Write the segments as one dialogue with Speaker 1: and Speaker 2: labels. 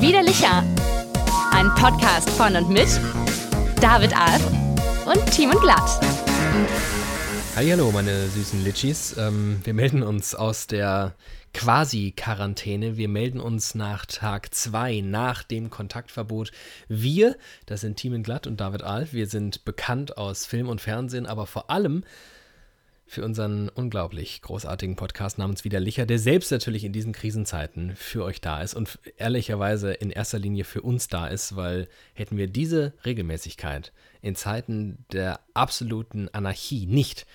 Speaker 1: Widerlicher. Ein Podcast von und mit David Alf und Timon Glatt.
Speaker 2: Hallo, meine süßen Litchis. Ähm, wir melden uns aus der Quasi-Quarantäne. Wir melden uns nach Tag 2, nach dem Kontaktverbot. Wir, das sind Timon Glatt und David Alf, wir sind bekannt aus Film und Fernsehen, aber vor allem für unseren unglaublich großartigen Podcast namens Widerlicher, der selbst natürlich in diesen Krisenzeiten für euch da ist und ehrlicherweise in erster Linie für uns da ist, weil hätten wir diese Regelmäßigkeit in Zeiten der absoluten Anarchie nicht,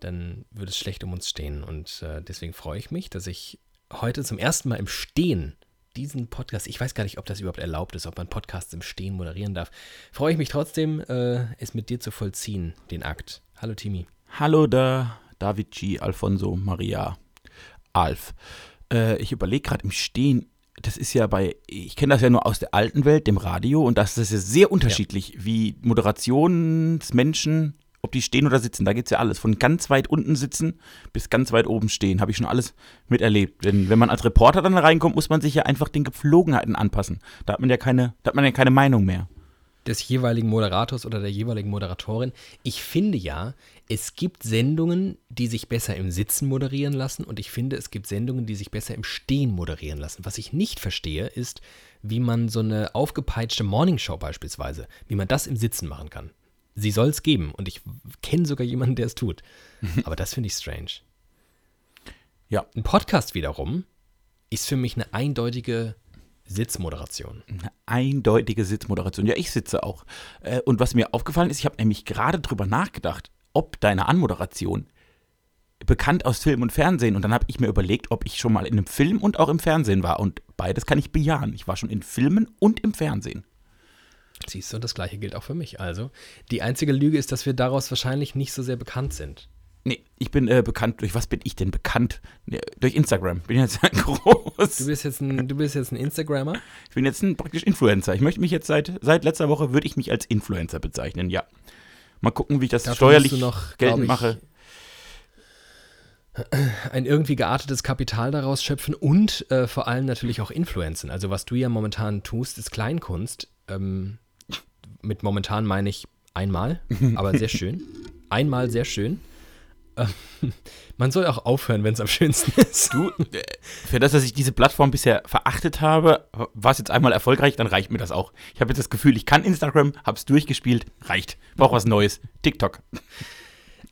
Speaker 2: dann würde es schlecht um uns stehen. Und äh, deswegen freue ich mich, dass ich heute zum ersten Mal im Stehen diesen Podcast, ich weiß gar nicht, ob das überhaupt erlaubt ist, ob man Podcasts im Stehen moderieren darf, freue ich mich trotzdem, äh, es mit dir zu vollziehen, den Akt. Hallo Timi.
Speaker 3: Hallo da, David G. Alfonso Maria Alf. Äh, ich überlege gerade im Stehen, das ist ja bei, ich kenne das ja nur aus der alten Welt, dem Radio, und das ist ja sehr unterschiedlich, ja. wie Moderationsmenschen, ob die stehen oder sitzen. Da geht es ja alles. Von ganz weit unten sitzen bis ganz weit oben stehen. Habe ich schon alles miterlebt. Denn wenn man als Reporter dann reinkommt, muss man sich ja einfach den Gepflogenheiten anpassen. Da hat man ja keine, da hat man ja keine Meinung mehr
Speaker 2: des jeweiligen Moderators oder der jeweiligen Moderatorin. Ich finde ja, es gibt Sendungen, die sich besser im Sitzen moderieren lassen und ich finde, es gibt Sendungen, die sich besser im Stehen moderieren lassen. Was ich nicht verstehe, ist, wie man so eine aufgepeitschte Morningshow beispielsweise, wie man das im Sitzen machen kann. Sie soll es geben und ich kenne sogar jemanden, der es tut. Aber das finde ich strange. Ja. Ein Podcast wiederum ist für mich eine eindeutige Sitzmoderation.
Speaker 3: Eine eindeutige Sitzmoderation. Ja, ich sitze auch. Äh, und was mir aufgefallen ist, ich habe nämlich gerade drüber nachgedacht, ob deine Anmoderation bekannt aus Film und Fernsehen. Und dann habe ich mir überlegt, ob ich schon mal in einem Film und auch im Fernsehen war. Und beides kann ich bejahen. Ich war schon in Filmen und im Fernsehen.
Speaker 2: Siehst du, das gleiche gilt auch für mich. Also, die einzige Lüge ist, dass wir daraus wahrscheinlich nicht so sehr bekannt sind.
Speaker 3: Nee, ich bin äh, bekannt, durch was bin ich denn bekannt? Nee, durch Instagram. Bin jetzt groß.
Speaker 2: Du bist jetzt ein, du bist jetzt ein Instagrammer?
Speaker 3: Ich bin jetzt ein praktisch Influencer. Ich möchte mich jetzt seit, seit letzter Woche würde ich mich als Influencer bezeichnen, ja. Mal gucken, wie ich das Dafür steuerlich noch, geltend ich, mache.
Speaker 2: Ein irgendwie geartetes Kapital daraus schöpfen und äh, vor allem natürlich auch influenzen. Also was du ja momentan tust, ist Kleinkunst. Ähm, mit momentan meine ich einmal, aber sehr schön. Einmal sehr schön. Man soll auch aufhören, wenn es am schönsten ist.
Speaker 3: Du, äh, für das, dass ich diese Plattform bisher verachtet habe, war es jetzt einmal erfolgreich, dann reicht mir das auch. Ich habe jetzt das Gefühl, ich kann Instagram, habe es durchgespielt, reicht. Brauche was Neues. TikTok.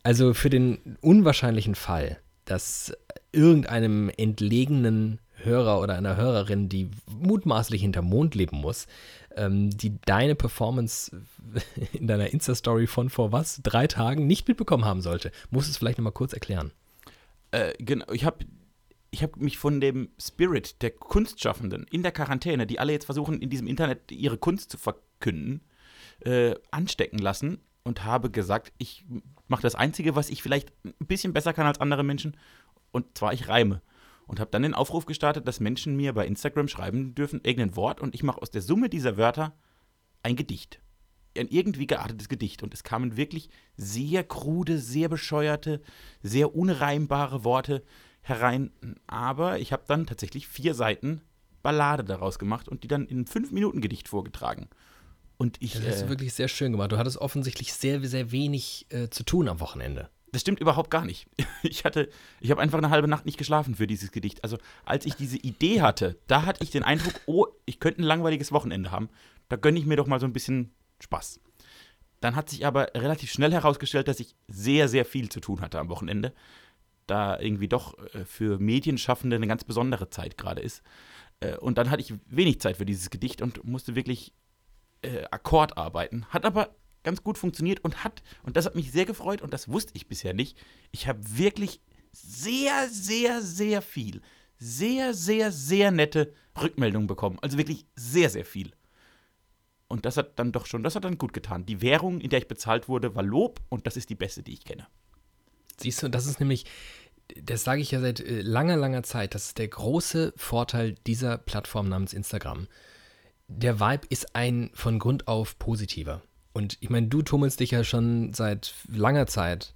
Speaker 2: Also für den unwahrscheinlichen Fall, dass irgendeinem entlegenen Hörer oder einer Hörerin, die mutmaßlich hinter Mond leben muss, ähm, die deine Performance in deiner Insta-Story von vor was, drei Tagen nicht mitbekommen haben sollte. Musst du es vielleicht nochmal kurz erklären?
Speaker 3: Äh, genau, ich habe ich habe mich von dem Spirit der Kunstschaffenden in der Quarantäne, die alle jetzt versuchen, in diesem Internet ihre Kunst zu verkünden, äh, anstecken lassen und habe gesagt, ich mache das Einzige, was ich vielleicht ein bisschen besser kann als andere Menschen, und zwar ich reime und habe dann den Aufruf gestartet, dass Menschen mir bei Instagram schreiben dürfen, irgendein Wort und ich mache aus der Summe dieser Wörter ein Gedicht. Ein irgendwie geartetes Gedicht. Und es kamen wirklich sehr krude, sehr bescheuerte, sehr unreimbare Worte herein. Aber ich habe dann tatsächlich vier Seiten Ballade daraus gemacht und die dann in einem Fünf-Minuten-Gedicht vorgetragen. Und ich,
Speaker 2: das hast du äh, wirklich sehr schön gemacht. Du hattest offensichtlich sehr, sehr wenig äh, zu tun am Wochenende.
Speaker 3: Das stimmt überhaupt gar nicht. Ich hatte, ich habe einfach eine halbe Nacht nicht geschlafen für dieses Gedicht. Also als ich diese Idee hatte, da hatte ich den Eindruck, oh, ich könnte ein langweiliges Wochenende haben. Da gönne ich mir doch mal so ein bisschen Spaß. Dann hat sich aber relativ schnell herausgestellt, dass ich sehr, sehr viel zu tun hatte am Wochenende. Da irgendwie doch äh, für Medienschaffende eine ganz besondere Zeit gerade ist. Äh, und dann hatte ich wenig Zeit für dieses Gedicht und musste wirklich äh, Akkord arbeiten. Hat aber ganz gut funktioniert und hat, und das hat mich sehr gefreut und das wusste ich bisher nicht, ich habe wirklich sehr, sehr, sehr viel, sehr, sehr, sehr nette Rückmeldungen bekommen. Also wirklich sehr, sehr viel. Und das hat dann doch schon, das hat dann gut getan. Die Währung, in der ich bezahlt wurde, war Lob und das ist die beste, die ich kenne.
Speaker 2: Siehst du, das ist nämlich, das sage ich ja seit äh, langer, langer Zeit, das ist der große Vorteil dieser Plattform namens Instagram. Der Vibe ist ein von Grund auf positiver. Und ich meine, du tummelst dich ja schon seit langer Zeit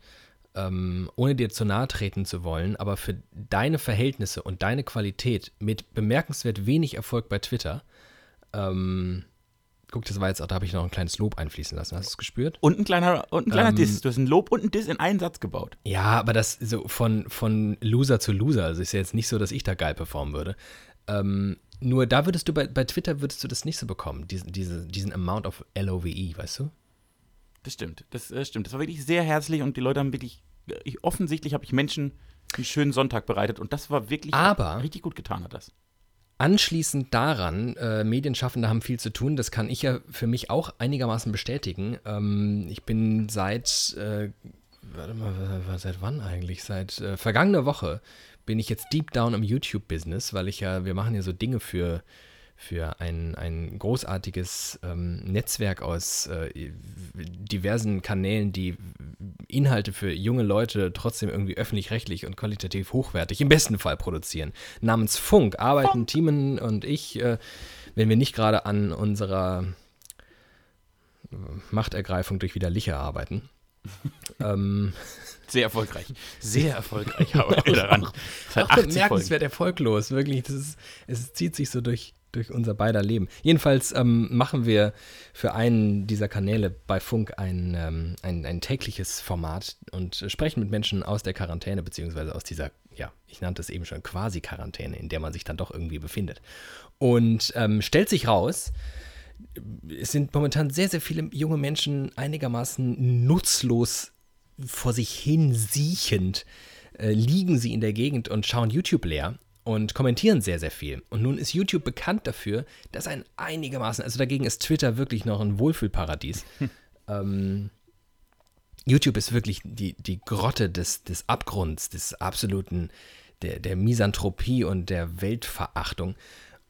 Speaker 2: ähm, ohne dir zu nahe treten zu wollen, aber für deine Verhältnisse und deine Qualität mit bemerkenswert wenig Erfolg bei Twitter, ähm, guck, das war jetzt auch, da habe ich noch ein kleines Lob einfließen lassen. Hast du es gespürt?
Speaker 3: Und ein kleiner, und ein kleiner
Speaker 2: Ähm,
Speaker 3: Diss. Du hast ein Lob und ein Diss in einen Satz gebaut.
Speaker 2: Ja, aber das so von, von Loser zu Loser. Also ist ja jetzt nicht so, dass ich da geil performen würde. Ähm, nur da würdest du bei, bei Twitter würdest du das nicht so bekommen, diesen, diese, diesen Amount of LOVE, weißt du?
Speaker 3: Das stimmt. Das äh, stimmt. Das war wirklich sehr herzlich und die Leute haben wirklich. Ich, offensichtlich habe ich Menschen einen schönen Sonntag bereitet und das war wirklich
Speaker 2: Aber-
Speaker 3: richtig gut getan hat das.
Speaker 2: Anschließend daran, äh, Medienschaffende haben viel zu tun, das kann ich ja für mich auch einigermaßen bestätigen. Ähm, ich bin seit, äh, warte mal, seit wann eigentlich? Seit äh, vergangener Woche bin ich jetzt deep down im YouTube-Business, weil ich ja, wir machen ja so Dinge für, für ein, ein großartiges ähm, Netzwerk aus äh, diversen Kanälen, die Inhalte für junge Leute trotzdem irgendwie öffentlich-rechtlich und qualitativ hochwertig im besten Fall produzieren. Namens Funk arbeiten Timon und ich, äh, wenn wir nicht gerade an unserer äh, Machtergreifung durch Widerliche arbeiten. ähm,
Speaker 3: Sehr erfolgreich. Sehr erfolgreich arbeiten wir daran. Seit
Speaker 2: auch
Speaker 3: 80 Folgen.
Speaker 2: bemerkenswert erfolglos, wirklich. Das ist, es zieht sich so durch, durch unser beider Leben. Jedenfalls ähm, machen wir für einen dieser Kanäle bei Funk ein, ähm, ein, ein tägliches Format und sprechen mit Menschen aus der Quarantäne, beziehungsweise aus dieser, ja, ich nannte es eben schon Quasi-Quarantäne, in der man sich dann doch irgendwie befindet. Und ähm, stellt sich raus, es sind momentan sehr, sehr viele junge Menschen einigermaßen nutzlos vor sich hin siechend, äh, liegen sie in der Gegend und schauen YouTube leer und kommentieren sehr, sehr viel. Und nun ist YouTube bekannt dafür, dass ein einigermaßen, also dagegen ist Twitter wirklich noch ein Wohlfühlparadies. ähm, YouTube ist wirklich die, die Grotte des, des Abgrunds, des absoluten, der, der Misanthropie und der Weltverachtung.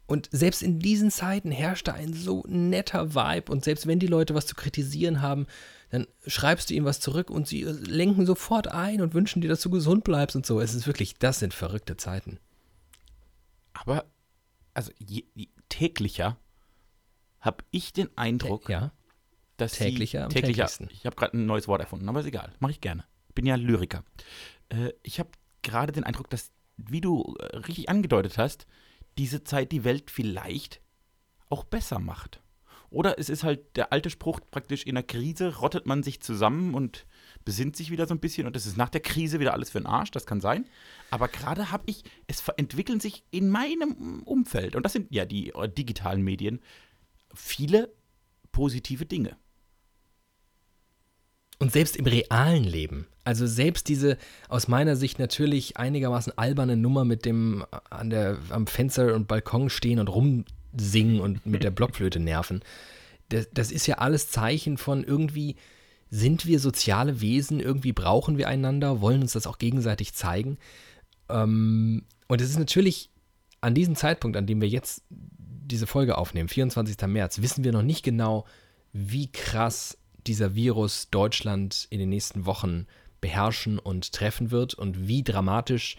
Speaker 2: Und selbst in diesen Zeiten herrscht da ein so netter Vibe. Und selbst wenn die Leute was zu kritisieren haben, dann schreibst du ihnen was zurück und sie äh, lenken sofort ein und wünschen dir, dass du gesund bleibst und so. Es ist wirklich, das sind verrückte Zeiten.
Speaker 3: Aber, also je, je, täglicher habe ich den Eindruck,
Speaker 2: Ja.
Speaker 3: dass
Speaker 2: täglicher
Speaker 3: sie, täglicher, ich habe gerade ein neues Wort erfunden, aber ist egal, mache ich gerne. Bin ja Lyriker. Äh, ich habe gerade den Eindruck, dass, wie du äh, richtig angedeutet hast, diese Zeit die Welt vielleicht auch besser macht. Oder es ist halt der alte Spruch, praktisch in der Krise rottet man sich zusammen und besinnt sich wieder so ein bisschen und es ist nach der Krise wieder alles für den Arsch, das kann sein. Aber gerade habe ich, es entwickeln sich in meinem Umfeld, und das sind ja die äh, digitalen Medien, viele positive Dinge.
Speaker 2: Und selbst im realen Leben. Also selbst diese aus meiner Sicht natürlich einigermaßen alberne Nummer mit dem äh, an der, am Fenster und Balkon stehen und rumsingen und mit der Blockflöte nerven. Das, das ist ja alles Zeichen von irgendwie sind wir soziale Wesen, irgendwie brauchen wir einander, wollen uns das auch gegenseitig zeigen. Ähm, und es ist natürlich an diesem Zeitpunkt, an dem wir jetzt diese Folge aufnehmen, 24. März, wissen wir noch nicht genau, wie krass dieser Virus Deutschland in den nächsten Wochen beherrschen und treffen wird und wie dramatisch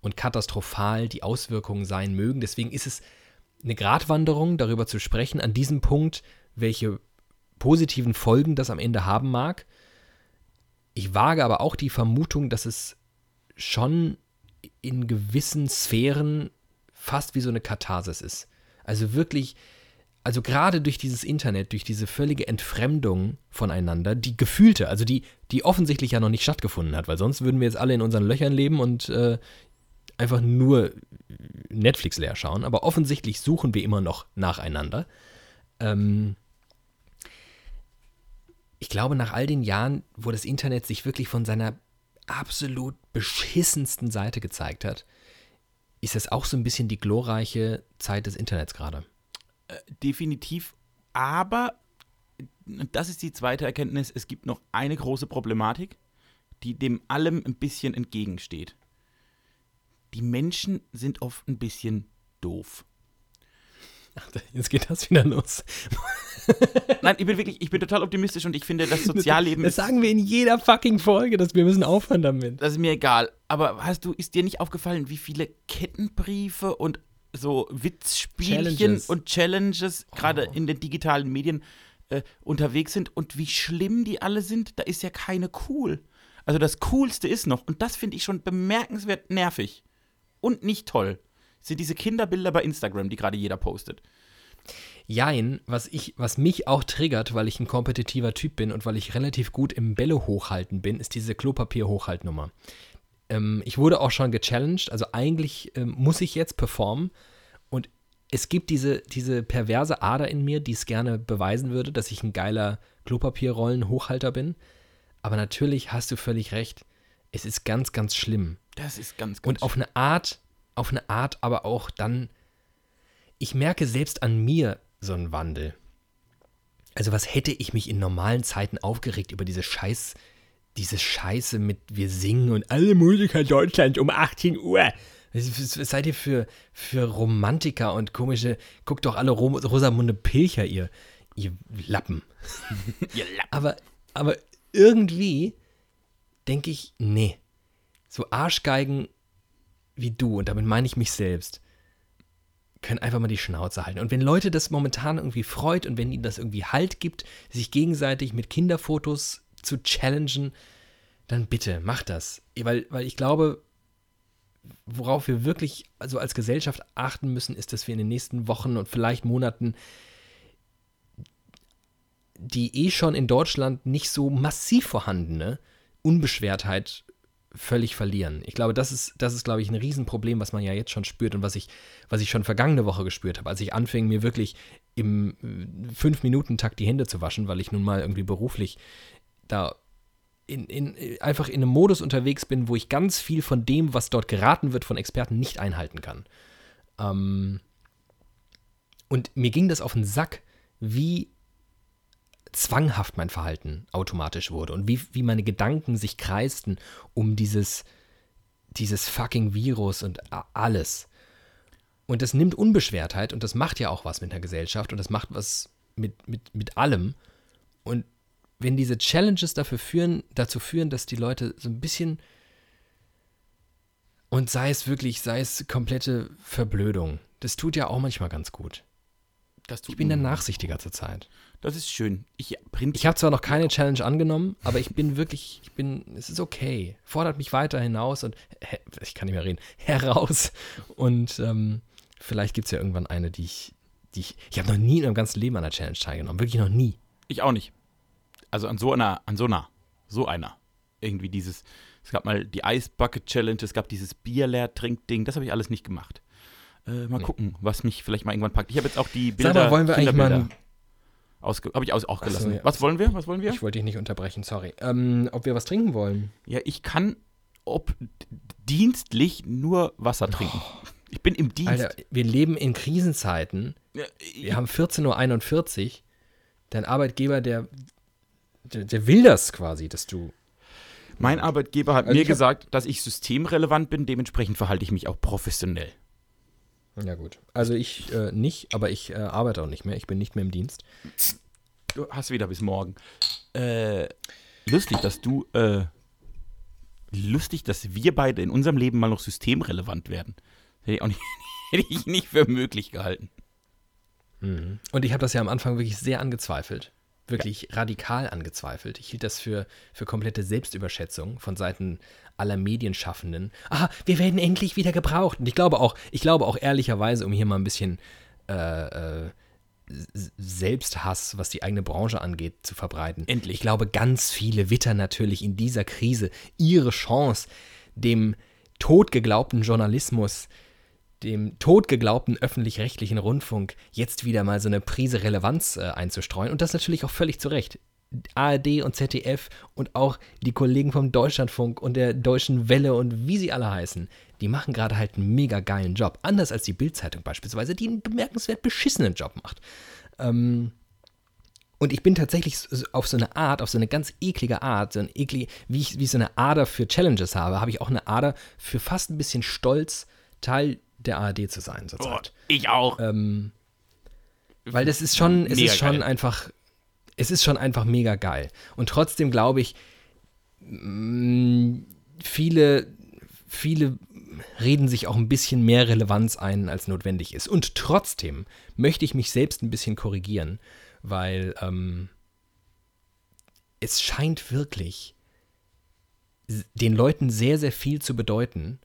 Speaker 2: und katastrophal die Auswirkungen sein mögen. Deswegen ist es eine Gratwanderung, darüber zu sprechen, an diesem Punkt, welche positiven Folgen das am Ende haben mag. Ich wage aber auch die Vermutung, dass es schon in gewissen Sphären fast wie so eine Katharsis ist. Also wirklich, also gerade durch dieses Internet, durch diese völlige Entfremdung voneinander, die gefühlte, also die, die offensichtlich ja noch nicht stattgefunden hat, weil sonst würden wir jetzt alle in unseren Löchern leben und äh, einfach nur Netflix leer schauen, aber offensichtlich suchen wir immer noch nacheinander. Ähm, ich glaube, nach all den Jahren, wo das Internet sich wirklich von seiner absolut beschissensten Seite gezeigt hat, ist das auch so ein bisschen die glorreiche Zeit des Internets gerade.
Speaker 3: Definitiv. Aber, das ist die zweite Erkenntnis, es gibt noch eine große Problematik, die dem allem ein bisschen entgegensteht. Die Menschen sind oft ein bisschen doof.
Speaker 2: Ach, jetzt geht das wieder los.
Speaker 3: Nein, ich bin wirklich, ich bin total optimistisch und ich finde, das Sozialleben
Speaker 2: Das
Speaker 3: ist,
Speaker 2: sagen wir in jeder fucking Folge, dass wir müssen aufhören damit.
Speaker 3: das ist mir egal. Aber hast du, ist dir nicht aufgefallen, wie viele Kettenbriefe und so Witzspielchen
Speaker 2: Challenges.
Speaker 3: und Challenges gerade
Speaker 2: Oh.
Speaker 3: in den digitalen Medien äh, unterwegs sind und wie schlimm die alle sind? Da ist ja keine cool. Also das Coolste ist noch, und das finde ich schon bemerkenswert nervig und nicht toll, sind diese Kinderbilder bei Instagram, die gerade jeder postet.
Speaker 2: Jein, was, ich, was mich auch triggert, weil ich ein kompetitiver Typ bin und weil ich relativ gut im Bälle hochhalten bin, ist diese Klopapier-Hochhaltnummer. Ähm, ich wurde auch schon gechallenged, also eigentlich ähm, muss ich jetzt performen und es gibt diese, diese perverse Ader in mir, die es gerne beweisen würde, dass ich ein geiler Klopapierrollen-Hochhalter bin. Aber natürlich hast du völlig recht, es ist ganz, ganz schlimm.
Speaker 3: Das ist ganz, ganz
Speaker 2: Und auf eine Art, auf eine Art aber auch dann, ich merke selbst an mir so einen Wandel. Also was hätte ich mich in normalen Zeiten aufgeregt über diese Scheiß, diese Scheiße mit wir singen und alle Musiker Deutschland um 18 Uhr. Was, seid ihr für, für Romantiker und komische, guckt doch alle Ro Rosamunde Pilcher, ihr, ihr Lappen.
Speaker 3: Ihr Lappen.
Speaker 2: Aber, aber irgendwie denke ich, nee. So Arschgeigen wie du, und damit meine ich mich selbst, können einfach mal die Schnauze halten. Und wenn Leute das momentan irgendwie freut und wenn ihnen das irgendwie Halt gibt, sich gegenseitig mit Kinderfotos zu challengen, dann bitte, macht das. Weil, weil ich glaube, worauf wir wirklich also als Gesellschaft achten müssen, ist, dass wir in den nächsten Wochen und vielleicht Monaten die eh schon in Deutschland nicht so massiv vorhandene Unbeschwertheit völlig verlieren. Ich glaube, das ist, das ist, glaube ich, ein Riesenproblem, was man ja jetzt schon spürt und was ich, was ich schon vergangene Woche gespürt habe, als ich anfing, mir wirklich im äh, Fünf-Minuten-Takt die Hände zu waschen, weil ich nun mal irgendwie beruflich da in, in, einfach in einem Modus unterwegs bin, wo ich ganz viel von dem, was dort geraten wird von Experten, nicht einhalten kann. Ähm und mir ging das auf den Sack, wie zwanghaft mein Verhalten automatisch wurde und wie, wie meine Gedanken sich kreisten um dieses, dieses fucking Virus und alles. Und das nimmt Unbeschwertheit und das macht ja auch was mit der Gesellschaft und das macht was mit, mit, mit allem. Und wenn diese Challenges dafür führen, dazu führen, dass die Leute so ein bisschen und sei es wirklich, sei es komplette Verblödung, das tut ja auch manchmal ganz gut.
Speaker 3: Das tut
Speaker 2: Ich bin dann nachsichtiger zur Zeit.
Speaker 3: Das ist schön. Ich,
Speaker 2: Ich habe zwar noch keine Challenge angenommen, aber ich bin wirklich, ich bin, es ist okay. Fordert mich weiter hinaus und, ich kann nicht mehr reden, heraus. Und ähm, vielleicht gibt es ja irgendwann eine, die ich, die ich, ich habe noch nie in meinem ganzen Leben an einer Challenge teilgenommen. Wirklich noch nie.
Speaker 3: ich auch nicht. Also an so einer, an so einer, so einer. Irgendwie dieses, es gab mal die Ice Bucket Challenge, es gab dieses Bier-Leer-Trink-Ding, das habe ich alles nicht gemacht. Äh, mal
Speaker 2: Nee.
Speaker 3: gucken, was mich vielleicht mal irgendwann packt. Ich habe jetzt auch die
Speaker 2: Sag
Speaker 3: Bilder,
Speaker 2: mal, wollen wir eigentlich mal,
Speaker 3: habe ich aus, auch
Speaker 2: Ach so,
Speaker 3: gelassen.
Speaker 2: ja.
Speaker 3: Was wollen wir? Was wollen wir?
Speaker 2: ich wollte dich nicht unterbrechen, sorry. Ähm, ob wir was trinken wollen?
Speaker 3: Ja, ich kann ob dienstlich nur Wasser trinken. Ich bin im Dienst.
Speaker 2: Alter, wir leben in Krisenzeiten.
Speaker 3: Ja,
Speaker 2: Wir haben 14.41 Uhr. Dein Arbeitgeber, der, der, der will das quasi, dass du
Speaker 3: mein Arbeitgeber hat
Speaker 2: Also
Speaker 3: mir gesagt, dass ich systemrelevant bin, dementsprechend verhalte ich mich auch professionell.
Speaker 2: Ja, gut. Also ich äh, nicht, aber ich äh, arbeite auch nicht mehr. Ich bin nicht mehr im Dienst.
Speaker 3: Du hast wieder bis morgen. Äh, lustig, dass du, äh, lustig, dass wir beide in unserem Leben mal noch systemrelevant werden. Hätte ich auch nicht, hätte ich nicht für möglich gehalten.
Speaker 2: Mhm. Und ich habe das ja am Anfang wirklich sehr angezweifelt. Wirklich radikal angezweifelt. Ich hielt das für, für komplette Selbstüberschätzung von Seiten aller Medienschaffenden. Ah, wir werden endlich wieder gebraucht. Und ich glaube auch, ich glaube auch ehrlicherweise, um hier mal ein bisschen äh, äh, Selbsthass, was die eigene Branche angeht, zu verbreiten.
Speaker 3: Endlich.
Speaker 2: Ich glaube, ganz viele wittern natürlich in dieser Krise ihre Chance, dem totgeglaubten Journalismus, dem totgeglaubten öffentlich-rechtlichen Rundfunk jetzt wieder mal so eine Prise Relevanz äh, einzustreuen. Und das natürlich auch völlig zu Recht. ARD und ZDF und auch die Kollegen vom Deutschlandfunk und der Deutschen Welle und wie sie alle heißen, die machen gerade halt einen mega geilen Job. Anders als die Bildzeitung beispielsweise, die einen bemerkenswert beschissenen Job macht. Ähm, und ich bin tatsächlich auf so eine Art, auf so eine ganz eklige Art, so ein eklig, wie ich, wie so eine Ader für Challenges habe, habe ich auch eine Ader für fast ein bisschen Stolz, Teil der ARD zu sein zurzeit.
Speaker 3: ich auch.
Speaker 2: Ähm, weil das ist schon, es
Speaker 3: Mega
Speaker 2: ist schon
Speaker 3: geil.
Speaker 2: einfach, es ist schon einfach mega geil. Und trotzdem glaube ich, mh, viele, viele reden sich auch ein bisschen mehr Relevanz ein, als notwendig ist. Und trotzdem möchte ich mich selbst ein bisschen korrigieren, weil ähm, es scheint wirklich den Leuten sehr, sehr viel zu bedeuten,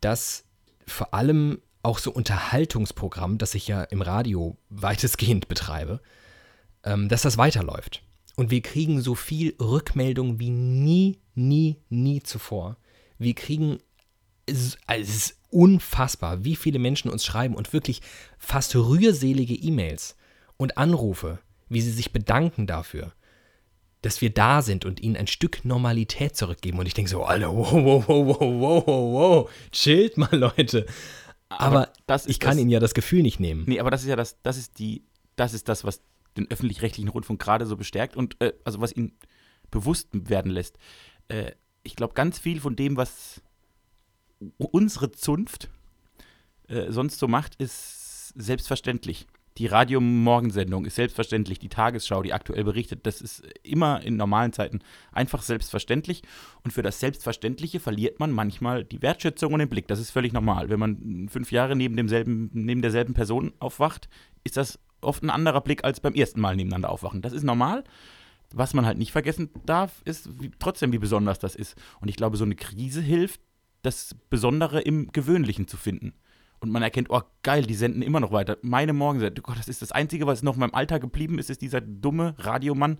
Speaker 2: dass vor allem auch so Unterhaltungsprogramm, das ich ja im Radio weitestgehend betreibe, ähm, dass das weiterläuft. Und wir kriegen so viel Rückmeldung wie nie, nie, nie zuvor. Wir kriegen, es, also es ist unfassbar, wie viele Menschen uns schreiben und wirklich fast rührselige E-Mails und Anrufe, wie sie sich bedanken dafür, dass wir da sind und ihnen ein Stück Normalität zurückgeben. Und ich denke so, Alter, wow, wow, wow, wow, wow, wow, chillt mal, Leute. Aber, aber ich kann das, ihnen ja das Gefühl nicht nehmen.
Speaker 3: Nee, aber das ist ja das, das ist die, das ist das, was den öffentlich-rechtlichen Rundfunk gerade so bestärkt und äh, also was ihn bewusst werden lässt. Äh, ich glaube, ganz viel von dem, was unsere Zunft äh, sonst so macht, ist selbstverständlich. Die Radio-Morgensendung ist selbstverständlich. Die Tagesschau, die aktuell berichtet, das ist immer in normalen Zeiten einfach selbstverständlich. Und für das Selbstverständliche verliert man manchmal die Wertschätzung und den Blick. Das ist völlig normal. Wenn man fünf Jahre neben, demselben, neben derselben Person aufwacht, ist das oft ein anderer Blick als beim ersten Mal nebeneinander aufwachen. Das ist normal. Was man halt nicht vergessen darf, ist wie, trotzdem, wie besonders das ist. Und ich glaube, so eine Krise hilft, das Besondere im Gewöhnlichen zu finden. Und man erkennt, oh geil, die senden immer noch weiter. Meine Morgensendung, Gott, das ist das Einzige, was noch in meinem Alltag geblieben ist, ist dieser dumme Radiomann,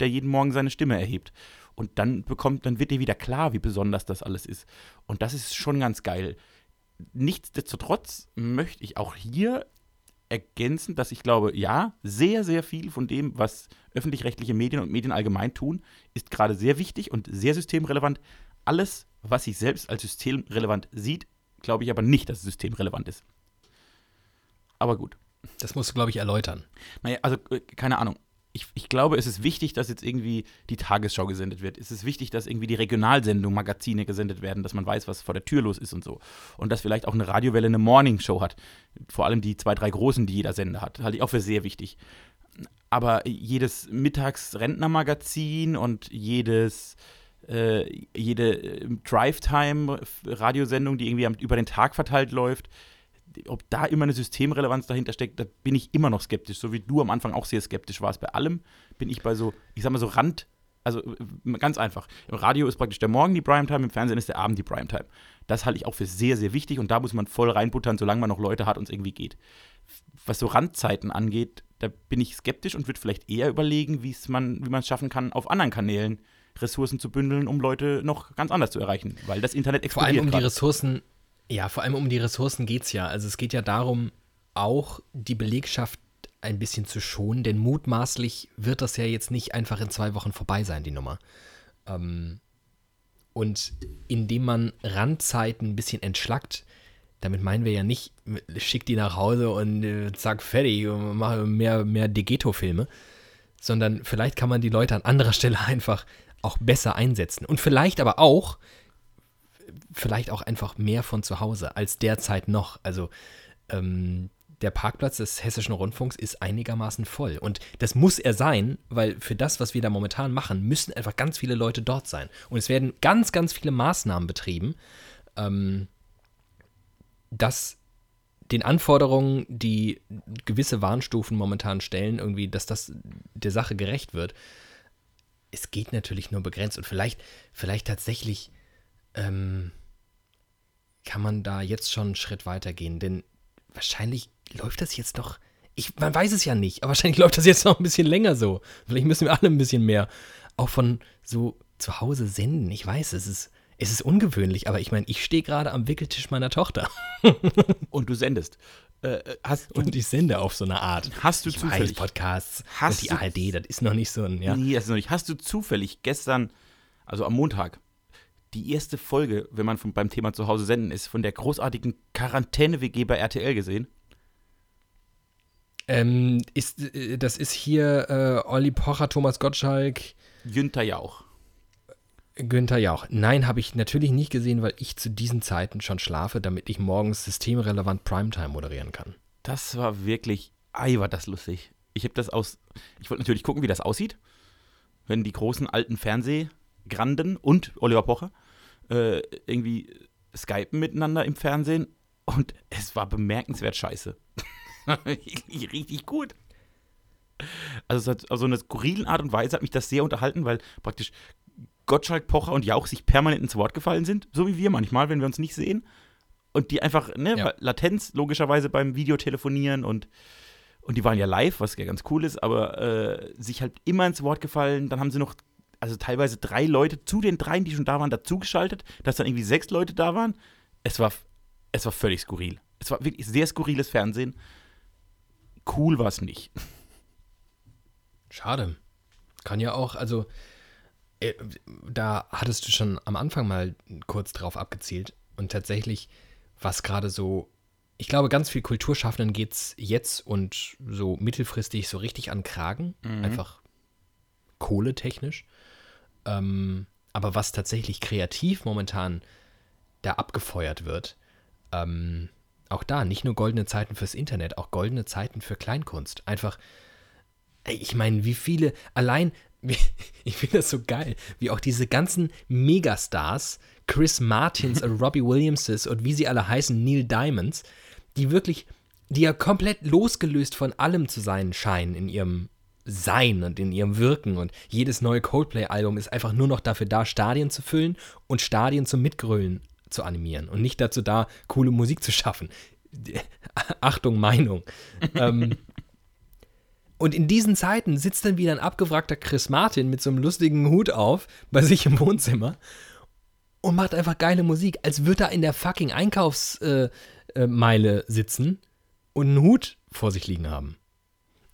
Speaker 3: der jeden Morgen seine Stimme erhebt. Und dann bekommt, dann wird dir wieder klar, wie besonders das alles ist. Und das ist schon ganz geil. Nichtsdestotrotz möchte ich auch hier ergänzen, dass ich glaube, ja, sehr, sehr viel von dem, was öffentlich-rechtliche Medien und Medien allgemein tun, ist gerade sehr wichtig und sehr systemrelevant. Alles, was sich selbst als systemrelevant sieht, glaube ich aber nicht, dass es systemrelevant ist. Aber gut.
Speaker 2: Das musst du, glaube ich, erläutern.
Speaker 3: Naja, also äh, keine Ahnung. Ich, ich, glaube, es ist wichtig, dass jetzt irgendwie die Tagesschau gesendet wird. Es ist wichtig, dass irgendwie die Regionalsendung, Magazine gesendet werden, dass man weiß, was vor der Tür los ist und so. Und dass vielleicht auch eine Radiowelle eine Morningshow hat. Vor allem die zwei, drei großen, die jeder Sender hat. Halte ich auch für sehr wichtig. Aber jedes Mittagsrentnermagazin und jedes äh, jede äh, Drive-Time-Radiosendung, die irgendwie über den Tag verteilt läuft, ob da immer eine Systemrelevanz dahinter steckt, da bin ich immer noch skeptisch. So wie du am Anfang auch sehr skeptisch warst. Bei allem bin ich bei so, ich sag mal so Rand, also äh, ganz einfach. Im Radio ist praktisch der Morgen die Primetime, im Fernsehen ist der Abend die Primetime. Das halte ich auch für sehr, sehr wichtig und da muss man voll reinbuttern, solange man noch Leute hat und es irgendwie geht. Was so Randzeiten angeht, da bin ich skeptisch und würde vielleicht eher überlegen, man, wie man es schaffen kann, auf anderen Kanälen Ressourcen zu bündeln, um Leute noch ganz anders zu erreichen, weil das Internet
Speaker 2: explodiert. Vor allem um grad. die Ressourcen, ja, vor allem um die Ressourcen geht es ja. Also es geht ja darum, auch die Belegschaft ein bisschen zu schonen, denn mutmaßlich wird das ja jetzt nicht einfach in zwei Wochen vorbei sein, die Nummer. Ähm, und indem man Randzeiten ein bisschen entschlackt, damit meinen wir ja nicht, schick die nach Hause und äh, zack, fertig, und mache mehr, mehr Degeto-Filme, sondern vielleicht kann man die Leute an anderer Stelle einfach auch besser einsetzen. Und vielleicht aber auch, vielleicht auch einfach mehr von zu Hause als derzeit noch. Also ähm, der Parkplatz des Hessischen Rundfunks ist einigermaßen voll. Und das muss er sein, weil für das, was wir da momentan machen, müssen einfach ganz viele Leute dort sein. Und es werden ganz, ganz viele Maßnahmen betrieben, ähm, dass den Anforderungen, die gewisse Warnstufen momentan stellen, irgendwie, dass das der Sache gerecht wird es geht natürlich nur begrenzt und vielleicht, vielleicht tatsächlich ähm, kann man da jetzt schon einen Schritt weiter gehen, denn wahrscheinlich läuft das jetzt noch. Ich, man weiß es ja nicht, aber wahrscheinlich läuft das jetzt noch ein bisschen länger so. Vielleicht müssen wir alle ein bisschen mehr auch von so zu Hause senden. Ich weiß, es ist, es ist ungewöhnlich, aber ich meine, ich stehe gerade am Wickeltisch meiner Tochter.
Speaker 3: und du sendest.
Speaker 2: Äh, hast und ich sende auf so eine Art.
Speaker 3: Hast du
Speaker 2: ich
Speaker 3: zufällig
Speaker 2: weiß, Podcasts hast und die ARD, das ist noch nicht so ein, ja.
Speaker 3: Nee, das ist noch nicht. Hast du zufällig gestern, also am Montag, die erste Folge, wenn man von, beim Thema zu Hause senden ist, von der großartigen Quarantäne-WG bei RTL gesehen?
Speaker 2: Ähm, ist, äh, das ist hier äh, Olli Pocher, Thomas Gottschalk.
Speaker 3: Günther Jauch.
Speaker 2: Günther Jauch. Nein, habe ich natürlich nicht gesehen, weil ich zu diesen Zeiten schon schlafe, damit ich morgens systemrelevant Primetime moderieren kann.
Speaker 3: Das war wirklich, ei, war das lustig. Ich habe das aus, ich wollte natürlich gucken, wie das aussieht, wenn die großen alten Fernsehgranden und Oliver Pocher äh, irgendwie skypen miteinander im Fernsehen und es war bemerkenswert scheiße. richtig gut. Also, auf so eine skurrilen Art und Weise hat mich das sehr unterhalten, weil praktisch Gottschalk, Pocher und Jauch sich permanent ins Wort gefallen sind, so wie wir manchmal, wenn wir uns nicht sehen. Und die einfach, ne,
Speaker 2: Ja.
Speaker 3: Latenz logischerweise beim Videotelefonieren und, und die waren ja live, was ja ganz cool ist, aber äh, sich halt immer ins Wort gefallen. Dann haben sie noch, also teilweise drei Leute zu den dreien, die schon da waren, dazugeschaltet, dass dann irgendwie sechs Leute da waren. Es war, es war völlig skurril. Es war wirklich sehr skurriles Fernsehen. Cool war es nicht.
Speaker 2: Schade. Kann ja auch, also da hattest du schon am Anfang mal kurz drauf abgezielt und tatsächlich, was gerade so, ich glaube, ganz viel Kulturschaffenden geht es jetzt und so mittelfristig so richtig an Kragen, einfach kohletechnisch. Ähm, aber was tatsächlich kreativ momentan da abgefeuert wird, ähm, auch da nicht nur goldene Zeiten fürs Internet, auch goldene Zeiten für Kleinkunst. Einfach, ich meine, wie viele, allein, ich finde das so geil, wie auch diese ganzen Megastars, Chris Martins, und Robbie Williamses und wie sie alle heißen, Neil Diamonds, die wirklich, die ja komplett losgelöst von allem zu sein scheinen in ihrem Sein und in ihrem Wirken. Und jedes neue Coldplay-Album ist einfach nur noch dafür da, Stadien zu füllen und Stadien zum Mitgrölen zu animieren und nicht dazu da, coole Musik zu schaffen. Achtung, Meinung. ähm, und in diesen Zeiten sitzt dann wieder ein abgewrackter Chris Martin mit so einem lustigen Hut auf bei sich im Wohnzimmer und macht einfach geile Musik, als würde er in der fucking Einkaufsmeile äh, äh, sitzen und einen Hut vor sich liegen haben.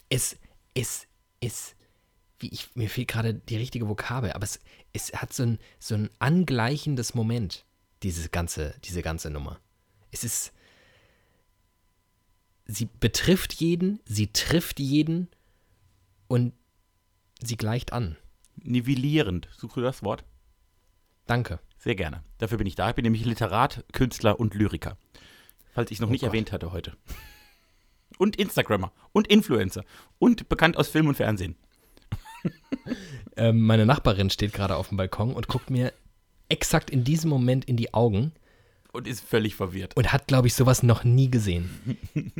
Speaker 2: Es, es, es, wie ich, mir fehlt gerade die richtige Vokabel, aber es, es hat so ein, so ein angleichendes Moment, diese ganze, diese ganze Nummer. Es ist, sie betrifft jeden, sie trifft jeden und sie gleicht an.
Speaker 3: Nivellierend. Suche du das Wort?
Speaker 2: Danke.
Speaker 3: Sehr gerne. Dafür bin ich da. Ich bin nämlich Literat, Künstler und Lyriker. Falls ich es noch
Speaker 2: Oh
Speaker 3: nicht
Speaker 2: Gott.
Speaker 3: erwähnt hatte heute. Und Instagrammer und Influencer und bekannt aus Film und Fernsehen.
Speaker 2: Ähm, meine Nachbarin steht gerade auf dem Balkon und guckt mir exakt in diesem Moment in die Augen
Speaker 3: Und ist völlig verwirrt.
Speaker 2: und hat, glaube ich, sowas noch nie gesehen.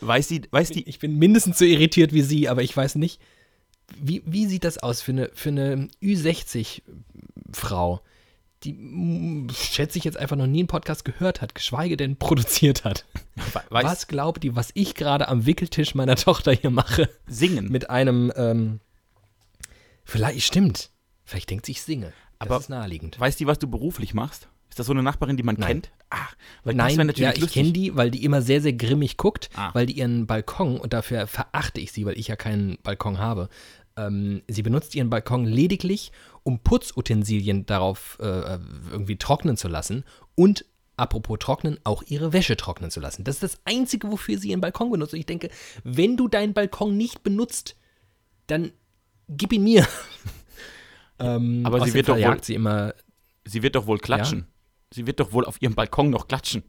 Speaker 3: Weiß sie, weiß die,
Speaker 2: Ich bin mindestens so irritiert wie sie, aber ich weiß nicht, wie, wie sieht das aus für eine, für eine Ü60-Frau, die, mm, schätze ich, jetzt einfach noch nie einen Podcast gehört hat, geschweige denn produziert hat.
Speaker 3: weiß,
Speaker 2: was glaubt die, was ich gerade am Wickeltisch meiner Tochter hier mache?
Speaker 3: singen.
Speaker 2: Mit einem, ähm, vielleicht, stimmt, vielleicht denkt sie, ich singe. Das
Speaker 3: Aber
Speaker 2: ist naheliegend.
Speaker 3: Weiß die, was du beruflich machst? Ist das so eine Nachbarin, die man
Speaker 2: Nein.
Speaker 3: kennt? Ach, weil das
Speaker 2: Nein,
Speaker 3: natürlich
Speaker 2: ja, ich kenne die, weil die immer sehr, sehr grimmig guckt,
Speaker 3: Ah.
Speaker 2: weil die ihren Balkon, und dafür verachte ich sie, weil ich ja keinen Balkon habe, ähm, sie benutzt ihren Balkon lediglich, um Putzutensilien darauf äh, irgendwie trocknen zu lassen und apropos trocknen, auch ihre Wäsche trocknen zu lassen. Das ist das Einzige, wofür sie ihren Balkon benutzt. Und ich denke, wenn du deinen Balkon nicht benutzt, dann gib ihn mir. ähm,
Speaker 3: Aber sie wird doch wohl-
Speaker 2: sie immer
Speaker 3: Sie wird doch wohl klatschen. Sie wird doch wohl auf ihrem Balkon noch klatschen.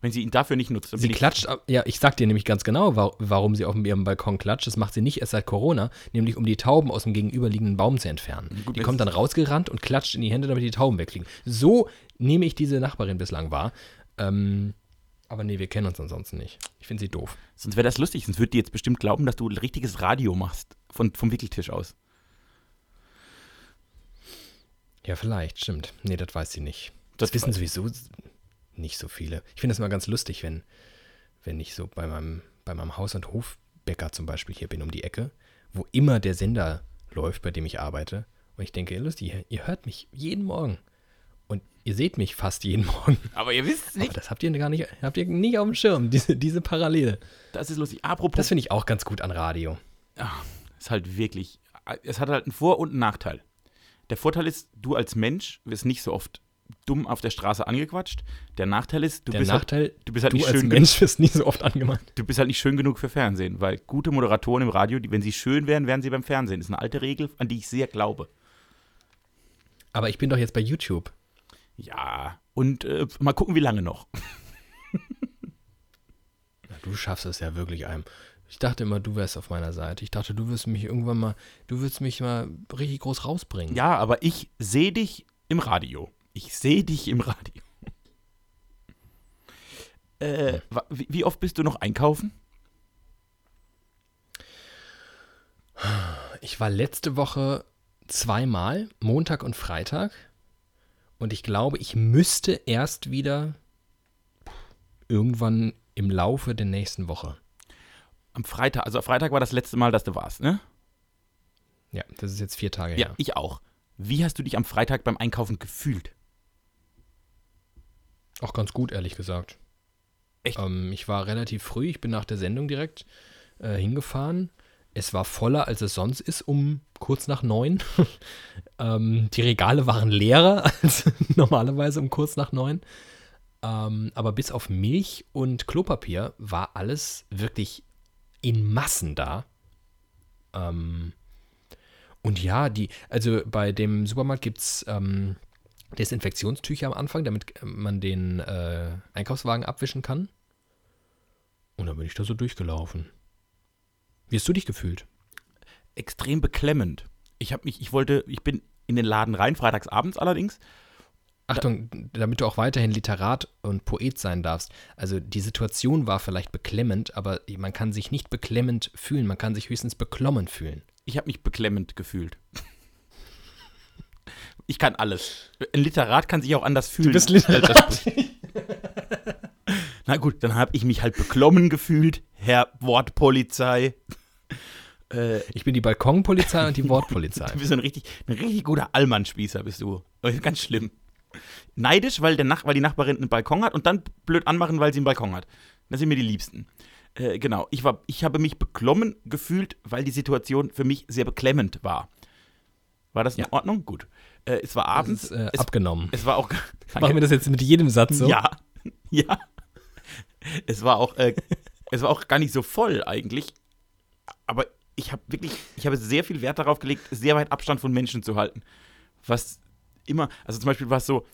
Speaker 3: Wenn sie ihn dafür nicht nutzt.
Speaker 2: Sie klatscht, ab- ja, ich sag dir nämlich ganz genau, wa warum sie auf ihrem Balkon klatscht. Das macht sie nicht erst seit Corona, nämlich um die Tauben aus dem gegenüberliegenden Baum zu entfernen.
Speaker 3: Gut,
Speaker 2: die kommt dann rausgerannt und klatscht in die Hände, damit die Tauben wegfliegen. So nehme ich diese Nachbarin bislang wahr. Ähm, aber nee, wir kennen uns ansonsten nicht. Ich finde sie doof.
Speaker 3: Sonst wäre das lustig. Sonst würde die jetzt bestimmt glauben, dass du ein richtiges Radio machst. Von, vom Wickeltisch aus.
Speaker 2: Ja, vielleicht, stimmt. Nee, das weiß sie nicht.
Speaker 3: Das
Speaker 2: wissen sowieso nicht so viele. Ich finde es immer ganz lustig, wenn, wenn ich so bei meinem, bei meinem Haus- und Hofbäcker zum Beispiel hier bin um die Ecke, wo immer der Sender läuft, bei dem ich arbeite. Und ich denke, lustig, ihr, hört mich jeden Morgen. Und ihr seht mich fast jeden Morgen.
Speaker 3: Aber ihr wisst es
Speaker 2: Aber
Speaker 3: nicht.
Speaker 2: das habt ihr gar nicht, habt ihr nicht auf dem Schirm, diese, diese Parallele.
Speaker 3: Das ist lustig. Apropos,
Speaker 2: Das finde ich auch ganz gut an Radio.
Speaker 3: ist halt wirklich. Es hat halt einen Vor- und einen Nachteil. Der Vorteil ist, du als Mensch wirst nicht so oft dumm auf der Straße angequatscht. Der Nachteil ist, du
Speaker 2: Der
Speaker 3: bist
Speaker 2: Nachteil,
Speaker 3: halt, du bist halt
Speaker 2: du
Speaker 3: nicht
Speaker 2: als
Speaker 3: schön
Speaker 2: Mensch wirst nie so oft angemacht.
Speaker 3: du bist halt nicht schön genug für Fernsehen, weil gute Moderatoren im Radio, die, wenn sie schön wären, wären sie beim Fernsehen. Das ist eine alte Regel, an die ich sehr glaube.
Speaker 2: Aber ich bin doch jetzt bei YouTube.
Speaker 3: Ja, und äh, mal gucken, wie lange noch.
Speaker 2: Ja, du schaffst es ja wirklich einem. Ich dachte immer, du wärst auf meiner Seite. Ich dachte, du wirst mich irgendwann mal, du wirst mich mal richtig groß rausbringen.
Speaker 3: Ja, aber ich sehe dich im Radio. Ich sehe dich im Radio. Äh, wie, oft bist du noch einkaufen?
Speaker 2: Ich war letzte Woche zweimal, Montag und Freitag. Und ich glaube, ich müsste erst wieder irgendwann im Laufe der nächsten Woche.
Speaker 3: Am Freitag, also Freitag war das letzte Mal, dass du warst, ne?
Speaker 2: Ja, das ist jetzt vier Tage
Speaker 3: Ja,
Speaker 2: her.
Speaker 3: ich auch. Wie hast du dich am Freitag beim Einkaufen gefühlt?
Speaker 2: Auch ganz gut, ehrlich gesagt.
Speaker 3: Echt?
Speaker 2: Ähm, ich war relativ früh, ich bin nach der Sendung direkt äh, hingefahren. Es war voller, als es sonst ist, um kurz nach neun. ähm, die Regale waren leerer als normalerweise um kurz nach neun. Ähm, aber bis auf Milch und Klopapier war alles wirklich in Massen da. Ähm, und ja, die, also bei dem Supermarkt gibt es ähm, Desinfektionstücher am Anfang, damit man den äh, Einkaufswagen abwischen kann. Und dann bin ich da so durchgelaufen. Wie hast du dich gefühlt?
Speaker 3: Extrem beklemmend. Ich habe mich, ich wollte, ich bin in den Laden rein, freitags abends allerdings.
Speaker 2: Achtung, damit du auch weiterhin Literat und Poet sein darfst. Also die Situation war vielleicht beklemmend, aber man kann sich nicht beklemmend fühlen, man kann sich höchstens beklommen fühlen.
Speaker 3: Ich habe mich beklemmend gefühlt. Ich kann alles. Ein Literat kann sich auch anders fühlen.
Speaker 2: Literat.
Speaker 3: Na gut, dann habe ich mich halt beklommen gefühlt, Herr Wortpolizei. Äh,
Speaker 2: Ich bin die Balkonpolizei und die Wortpolizei.
Speaker 3: du bist ein richtig, ein richtig guter Allmannspießer, bist du. Ganz schlimm. Neidisch, weil, der Nach weil die Nachbarin einen Balkon hat und dann blöd anmachen, weil sie einen Balkon hat. Das sind mir die Liebsten. Äh, genau, ich, war, ich habe mich beklommen gefühlt, weil die Situation für mich sehr beklemmend war. War das in
Speaker 2: Ja.
Speaker 3: Ordnung? Gut. Äh, es war abends.
Speaker 2: ist, äh,
Speaker 3: es,
Speaker 2: abgenommen.
Speaker 3: es war auch.
Speaker 2: Machen wir das jetzt mit jedem Satz so?
Speaker 3: Ja, ja. Es war auch, äh, es war auch gar nicht so voll eigentlich. Aber ich habe wirklich, ich habe sehr viel Wert darauf gelegt, sehr weit Abstand von Menschen zu halten. Was immer, also zum Beispiel war es so,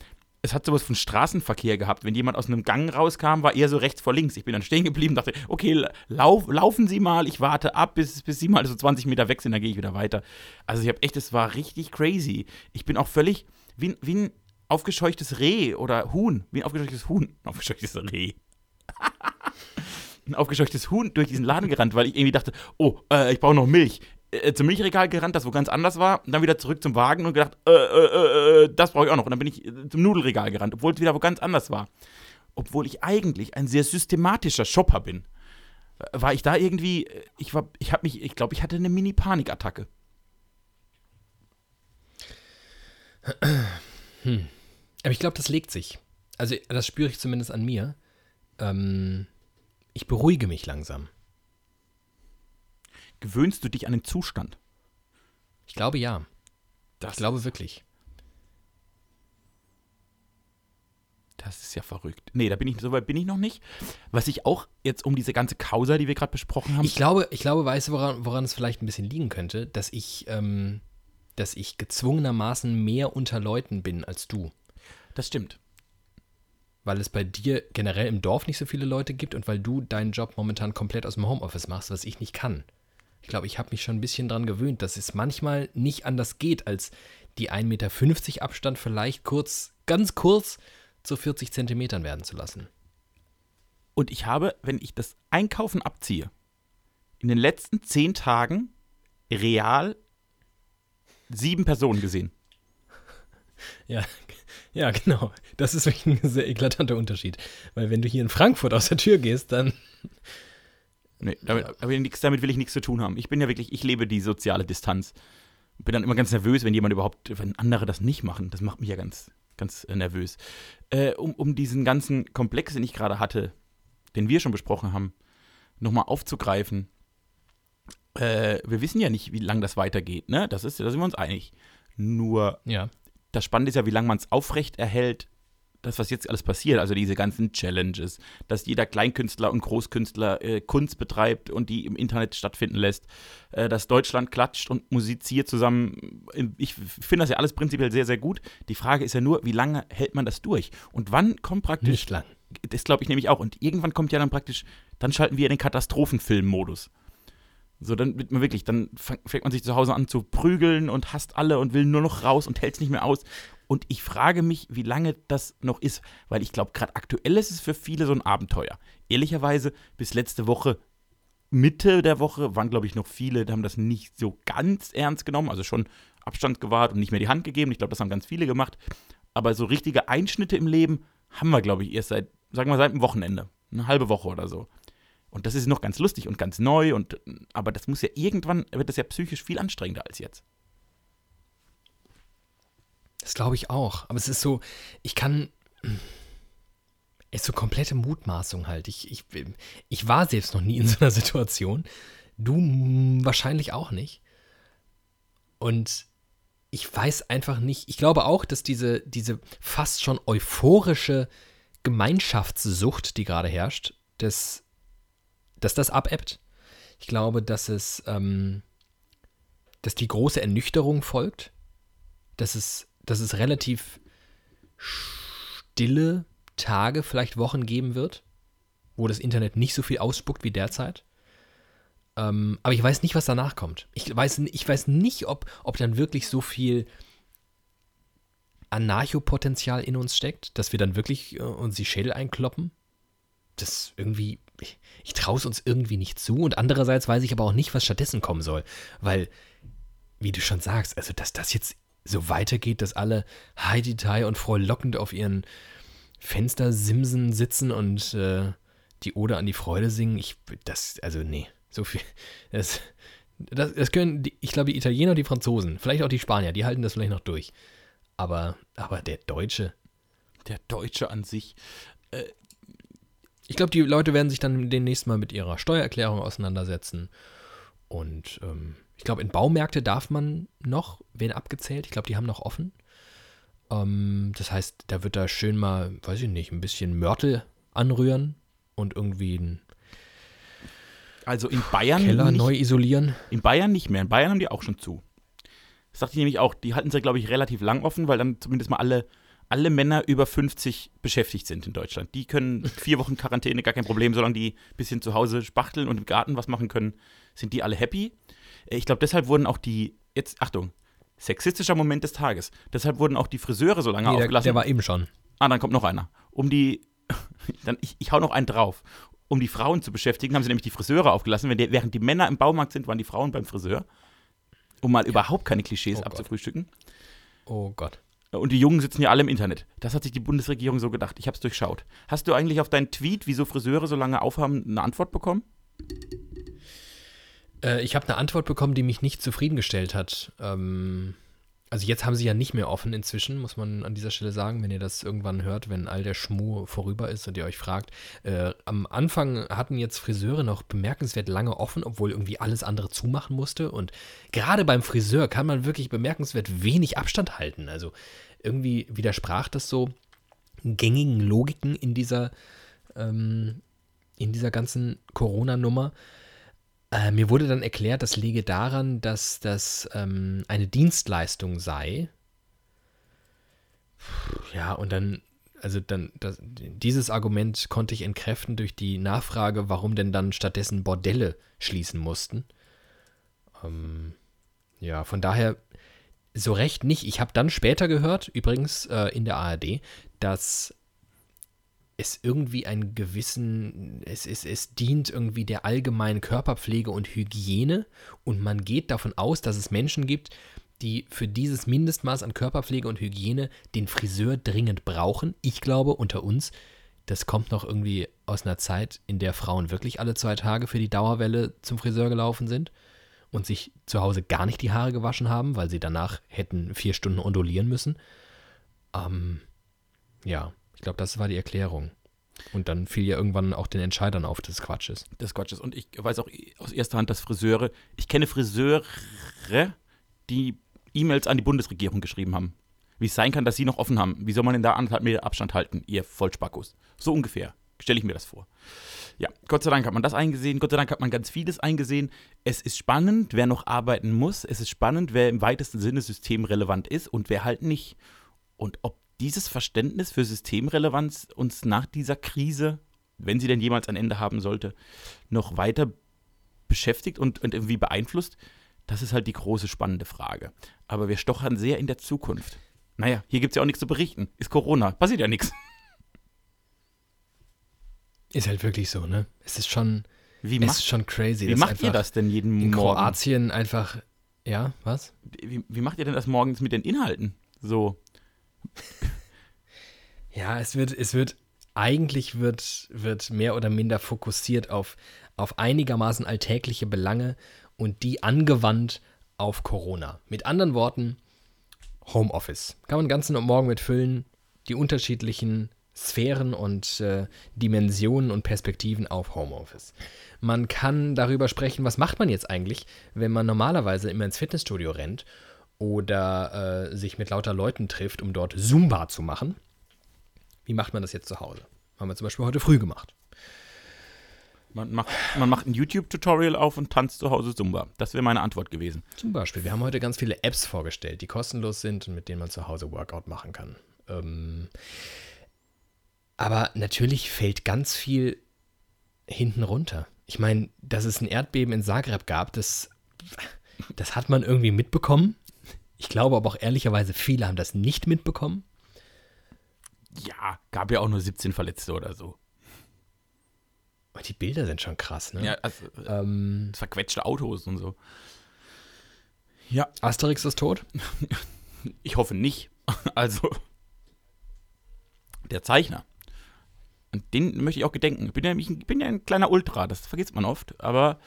Speaker 3: es hat sowas von Straßenverkehr gehabt. Wenn jemand aus einem Gang rauskam, war eher so rechts vor links. Ich bin dann stehen geblieben, dachte, okay, lauf, laufen Sie mal, ich warte ab, bis, bis Sie mal so 20 Meter weg sind, dann gehe ich wieder weiter. Also ich habe echt, es war richtig crazy. Ich bin auch völlig wie, wie ein aufgescheuchtes Reh oder Huhn. Wie ein aufgescheuchtes Huhn. Ein aufgescheuchtes Reh. ein aufgescheuchtes Huhn durch diesen Laden gerannt, weil ich irgendwie dachte, oh, äh, ich brauche noch Milch. Äh, zum Milchregal gerannt, das wo ganz anders war, und dann wieder zurück zum Wagen und gedacht, äh, äh, äh, das brauche ich auch noch. Und dann bin ich äh, zum Nudelregal gerannt, obwohl es wieder wo ganz anders war. Obwohl ich eigentlich ein sehr systematischer Shopper bin. Äh, War ich da irgendwie, äh, ich war, ich habe mich, ich glaube, ich hatte eine Mini-Panikattacke.
Speaker 2: Aber ich glaube, das legt sich. Also, das spüre ich zumindest an mir. Ähm, ich beruhige mich langsam.
Speaker 3: Gewöhnst du dich an den Zustand?
Speaker 2: Ich glaube ja.
Speaker 3: Das,
Speaker 2: Ich glaube wirklich.
Speaker 3: das ist ja verrückt. Nee, da bin ich, so weit bin ich noch nicht. Was ich auch jetzt um diese ganze Causa, die wir gerade besprochen haben,
Speaker 2: Ich glaube, ich glaube, weißt du, woran, woran es vielleicht ein bisschen liegen könnte, dass ich, ähm, dass ich gezwungenermaßen mehr unter Leuten bin als du.
Speaker 3: das stimmt.
Speaker 2: Weil es bei dir generell im Dorf nicht so viele Leute gibt und weil du deinen Job momentan komplett aus dem Homeoffice machst, was ich nicht kann. Ich glaube, ich habe mich schon ein bisschen dran gewöhnt, dass es manchmal nicht anders geht, als die 1,50 Meter Abstand vielleicht kurz, ganz kurz zu 40 Zentimetern werden zu lassen.
Speaker 3: Und ich habe, wenn ich das Einkaufen abziehe, in den letzten zehn Tagen real sieben Personen gesehen.
Speaker 2: Ja, ja, genau. Das ist wirklich ein sehr eklatanter Unterschied. Weil wenn du hier in Frankfurt aus der Tür gehst, dann
Speaker 3: Nee, damit, aber nix, damit will ich nichts zu tun haben. Ich bin ja wirklich, ich lebe die soziale Distanz. Bin dann immer ganz nervös, wenn jemand überhaupt, wenn andere das nicht machen. Das macht mich ja ganz, ganz äh, nervös. Äh, um, um diesen ganzen Komplex, den ich gerade hatte, den wir schon besprochen haben, nochmal aufzugreifen. Äh, wir wissen ja nicht, wie lange das weitergeht, ne? Das ist, da sind wir uns einig. Nur
Speaker 2: ja.
Speaker 3: das Spannende ist ja, wie lange man es aufrecht erhält, das, was jetzt alles passiert, also diese ganzen Challenges, dass jeder Kleinkünstler und Großkünstler äh, Kunst betreibt und die im Internet stattfinden lässt, äh, dass Deutschland klatscht und musiziert zusammen. Ich finde das ja alles prinzipiell sehr, sehr gut. Die Frage ist ja nur, wie lange hält man das durch? Und wann kommt praktisch
Speaker 2: Nicht lang.
Speaker 3: das glaube ich nämlich auch. Und irgendwann kommt ja dann praktisch, dann schalten wir in den Katastrophenfilm-Modus. So, dann wird man wirklich, dann fängt man sich zu Hause an zu prügeln und hasst alle und will nur noch raus und hält es nicht mehr aus. Und ich frage mich, wie lange das noch ist, weil ich glaube, gerade aktuell ist es für viele so ein Abenteuer. Ehrlicherweise, bis letzte Woche Mitte der Woche waren, glaube ich, noch viele, die haben das nicht so ganz ernst genommen, also schon Abstand gewahrt und nicht mehr die Hand gegeben. Ich glaube, das haben ganz viele gemacht. Aber so richtige Einschnitte im Leben haben wir, glaube ich, erst seit, sagen wir, seit dem Wochenende. Eine halbe Woche oder so. Und das ist noch ganz lustig und ganz neu. Und, aber das muss ja irgendwann, wird das ja psychisch viel anstrengender als jetzt.
Speaker 2: Das glaube ich auch. Aber es ist so, ich kann. Es ist so komplette Mutmaßung halt. Ich, ich, ich war selbst noch nie in so einer Situation. Du wahrscheinlich auch nicht. Und ich weiß einfach nicht. Ich glaube auch, dass diese, diese fast schon euphorische Gemeinschaftssucht, die gerade herrscht, das, dass das abebbt. Ich glaube, dass es, ähm, dass die große Ernüchterung folgt, dass es, dass es relativ stille Tage, vielleicht Wochen geben wird, wo das Internet nicht so viel ausspuckt wie derzeit. Ähm, aber ich weiß nicht, was danach kommt. Ich weiß, ich weiß nicht, ob, ob dann wirklich so viel Anarchopotenzial in uns steckt, dass wir dann wirklich äh, uns die Schädel einkloppen. Das irgendwie, ich, ich traue es uns irgendwie nicht zu. Und andererseits weiß ich aber auch nicht, was stattdessen kommen soll. Weil, wie du schon sagst, also dass das jetzt so weitergeht, dass alle Heidi Tai und frohlockend auf ihren Fenstersimsen sitzen und äh, die Ode an die Freude singen, ich, das, also nee. So viel. Das, das, das können, die, ich glaube, die Italiener und die Franzosen, vielleicht auch die Spanier, die halten das vielleicht noch durch. Aber, aber der Deutsche.
Speaker 3: Der Deutsche an sich. Äh,
Speaker 2: ich glaube, die Leute werden sich dann demnächst mal mit ihrer Steuererklärung auseinandersetzen. Und ähm, ich glaube, in Baumärkte darf man noch, wen abgezählt. Ich glaube, die haben noch offen. Ähm, das heißt, da wird da schön mal, weiß ich nicht, ein bisschen Mörtel anrühren und irgendwie ein
Speaker 3: also in Bayern.
Speaker 2: Keller nicht, neu isolieren?
Speaker 3: In Bayern nicht mehr. In Bayern haben die auch schon zu. Das dachte ich nämlich auch. Die hatten sie, glaube ich, relativ lang offen, weil dann zumindest mal alle, alle Männer über 50 beschäftigt sind in Deutschland. Die können vier Wochen Quarantäne, gar kein Problem, solange die ein bisschen zu Hause spachteln und im Garten was machen können, sind die alle happy. Äh, ich glaube, deshalb wurden auch die, jetzt, Achtung, sexistischer Moment des Tages. Deshalb wurden auch die Friseure so lange nee, aufgelassen.
Speaker 2: Der, der war eben schon.
Speaker 3: Ah, dann kommt noch einer. Um die, dann, ich, ich hau noch einen drauf um die Frauen zu beschäftigen, haben sie nämlich die Friseure aufgelassen. Die, während die Männer im Baumarkt sind, waren die Frauen beim Friseur. Um mal ja. überhaupt keine Klischees oh abzufrühstücken.
Speaker 2: Oh Gott.
Speaker 3: Und die Jungen sitzen ja alle im Internet. Das hat sich die Bundesregierung so gedacht. Ich habe es durchschaut. Hast du eigentlich auf deinen Tweet, wieso Friseure so lange aufhaben, eine Antwort bekommen?
Speaker 2: Äh, ich habe eine Antwort bekommen, die mich nicht zufriedengestellt hat. Ähm, also jetzt haben sie ja nicht mehr offen inzwischen, muss man an dieser Stelle sagen, wenn ihr das irgendwann hört, wenn all der Schmuh vorüber ist und ihr euch fragt. Äh, am Anfang hatten jetzt Friseure noch bemerkenswert lange offen, obwohl irgendwie alles andere zumachen musste. Und gerade beim Friseur kann man wirklich bemerkenswert wenig Abstand halten. Also irgendwie widersprach das so gängigen Logiken in dieser, ähm, in dieser ganzen Corona-Nummer. Äh, mir wurde dann erklärt, das liege daran, dass das ähm, eine Dienstleistung sei. Ja, und dann, also dann, das, dieses Argument konnte ich entkräften durch die Nachfrage, warum denn dann stattdessen Bordelle schließen mussten. Ähm, ja, von daher so recht nicht. Ich habe dann später gehört, übrigens äh, in der ARD, dass es irgendwie einen gewissen, es, es, es dient irgendwie der allgemeinen Körperpflege und Hygiene und man geht davon aus, dass es Menschen gibt, die für dieses Mindestmaß an Körperpflege und Hygiene den Friseur dringend brauchen. Ich glaube, unter uns, das kommt noch irgendwie aus einer Zeit, in der Frauen wirklich alle zwei Tage für die Dauerwelle zum Friseur gelaufen sind und sich zu Hause gar nicht die Haare gewaschen haben, weil sie danach hätten vier Stunden ondulieren müssen. Ähm, ja, ich glaube, das war die Erklärung. Und dann fiel ja irgendwann auch den Entscheidern auf, dass es Quatsch ist.
Speaker 3: Das Quatsch ist. Und ich weiß auch aus erster Hand, dass Friseure, ich kenne Friseure, die E-Mails an die Bundesregierung geschrieben haben. Wie es sein kann, dass sie noch offen haben. Wie soll man denn da anderthalb Meter Abstand halten, ihr Vollspackos? So ungefähr. Stelle ich mir das vor. Ja, Gott sei Dank hat man das eingesehen. Gott sei Dank hat man ganz vieles eingesehen. Es ist spannend, wer noch arbeiten muss. Es ist spannend, wer im weitesten Sinne systemrelevant ist und wer halt nicht. Und ob dieses Verständnis für Systemrelevanz uns nach dieser Krise, wenn sie denn jemals ein Ende haben sollte, noch weiter beschäftigt und, und irgendwie beeinflusst, das ist halt die große spannende Frage. Aber wir stochern sehr in der Zukunft. Naja, hier gibt es ja auch nichts zu berichten. Ist Corona, passiert ja nichts.
Speaker 2: Ist halt wirklich so, ne? Es ist schon,
Speaker 3: Wie
Speaker 2: Es
Speaker 3: macht,
Speaker 2: ist schon crazy.
Speaker 3: wie macht ihr das denn jeden
Speaker 2: In
Speaker 3: Morgen?
Speaker 2: Kroatien einfach, ja, was?
Speaker 3: Wie, wie macht ihr denn das morgens mit den Inhalten? So,
Speaker 2: Ja, es wird, es wird, eigentlich wird, wird mehr oder minder fokussiert auf, auf einigermaßen alltägliche Belange und die angewandt auf Corona. Mit anderen Worten, Homeoffice. Kann man den ganzen Morgen mitfüllen, die unterschiedlichen Sphären und äh, Dimensionen und Perspektiven auf Homeoffice. Man kann darüber sprechen, was macht man jetzt eigentlich, wenn man normalerweise immer ins Fitnessstudio rennt oder äh, sich mit lauter Leuten trifft, um dort Zumba zu machen. Wie macht man das jetzt zu Hause? Haben wir zum Beispiel heute früh gemacht.
Speaker 3: man macht, man macht ein YouTube-Tutorial auf und tanzt zu Hause Zumba. Das wäre meine Antwort gewesen.
Speaker 2: Zum Beispiel, wir haben heute ganz viele Apps vorgestellt, die kostenlos sind und mit denen man zu Hause Workout machen kann. Ähm, aber natürlich fällt ganz viel hinten runter. Ich meine, dass es ein Erdbeben in Zagreb gab, das, das hat man irgendwie mitbekommen. Ich glaube aber auch ehrlicherweise, viele haben das nicht mitbekommen.
Speaker 3: Ja, gab ja auch nur 17 Verletzte oder so.
Speaker 2: Die Bilder sind schon krass, ne?
Speaker 3: Ja, also äh,
Speaker 2: Ähm,
Speaker 3: verquetschte Autos und so. Ja,
Speaker 2: Asterix ist tot?
Speaker 3: ich hoffe nicht. Also, der Zeichner. Und den möchte ich auch gedenken. Ich bin ja, ich bin ja ein kleiner Ultra, das vergisst man oft. Aber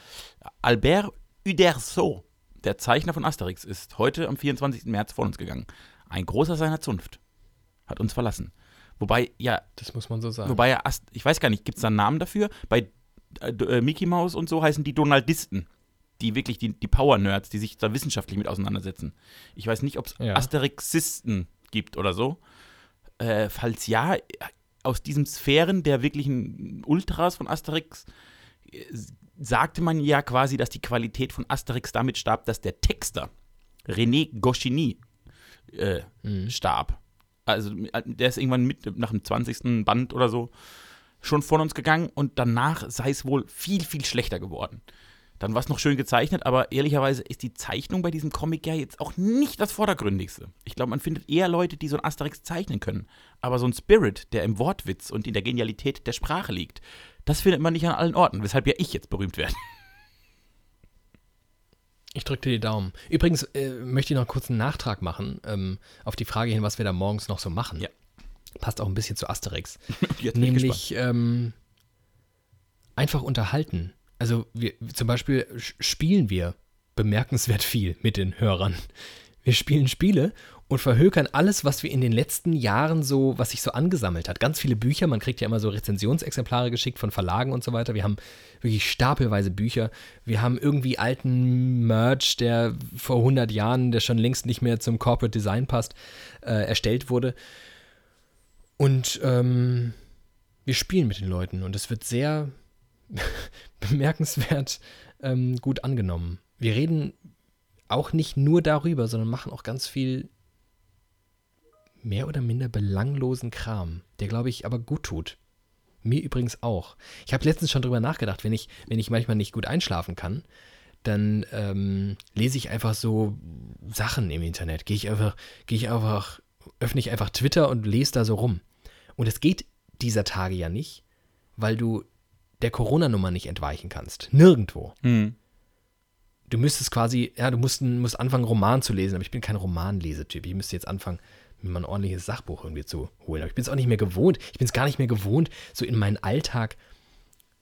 Speaker 3: Albert Uderzo, der Zeichner von Asterix, ist heute am 24. März von uns gegangen. Ein großer seiner Zunft. Hat uns verlassen. Wobei, ja,
Speaker 2: Das muss man so sagen.
Speaker 3: Wobei ja, ich weiß gar nicht, gibt es da einen Namen dafür? Bei äh, äh, Mickey Mouse und so heißen die Donaldisten. Die wirklich, die, die Power-Nerds, die sich da wissenschaftlich mit auseinandersetzen. Ich weiß nicht, ob es
Speaker 2: Ja.
Speaker 3: Asterixisten gibt oder so. Äh, falls ja, aus diesen Sphären der wirklichen Ultras von Asterix äh, sagte man ja quasi, dass die Qualität von Asterix damit starb, dass der Texter René Goscinny äh,
Speaker 2: Mhm.
Speaker 3: starb. Also der ist irgendwann mit nach dem 20. Band oder so schon von uns gegangen und danach sei es wohl viel, viel schlechter geworden. Dann war es noch schön gezeichnet, aber ehrlicherweise ist die Zeichnung bei diesem Comic ja jetzt auch nicht das Vordergründigste. Ich glaube, man findet eher Leute, die so ein Asterix zeichnen können. Aber so ein Spirit, der im Wortwitz und in der Genialität der Sprache liegt, das findet man nicht an allen Orten, weshalb ja ich jetzt berühmt werde.
Speaker 2: Ich drücke dir die Daumen. Übrigens äh, möchte ich noch kurz einen Nachtrag machen ähm, auf die Frage hin, was wir da morgens noch so machen.
Speaker 3: Ja.
Speaker 2: Passt auch ein bisschen zu Asterix. Nämlich ähm, einfach unterhalten. Also wir, zum Beispiel spielen wir bemerkenswert viel mit den Hörern. Wir spielen Spiele und verhökern alles, was wir in den letzten Jahren so, was sich so angesammelt hat. Ganz viele Bücher, man kriegt ja immer so Rezensionsexemplare geschickt von Verlagen und so weiter. Wir haben wirklich stapelweise Bücher. Wir haben irgendwie alten Merch, der vor 100 Jahren, der schon längst nicht mehr zum Corporate Design passt, äh, erstellt wurde. Und ähm, wir spielen mit den Leuten und es wird sehr bemerkenswert ähm, gut angenommen. Wir reden auch nicht nur darüber, sondern machen auch ganz viel mehr oder minder belanglosen Kram, der, glaube ich, aber gut tut. Mir übrigens auch. Ich habe letztens schon drüber nachgedacht, wenn ich, wenn ich manchmal nicht gut einschlafen kann, dann ähm, lese ich einfach so Sachen im Internet. Gehe ich einfach, gehe ich einfach, öffne ich einfach Twitter und lese da so rum. Und es geht dieser Tage ja nicht, weil du der Corona-Nummer nicht entweichen kannst. Nirgendwo.
Speaker 3: Hm.
Speaker 2: Du müsstest quasi, ja, du musst, musst anfangen, Roman zu lesen, aber ich bin kein Romanlesetyp. Ich müsste jetzt anfangen, mir mal ein ordentliches Sachbuch irgendwie zu holen. Aber ich bin es auch nicht mehr gewohnt. Ich bin es gar nicht mehr gewohnt, so in meinen Alltag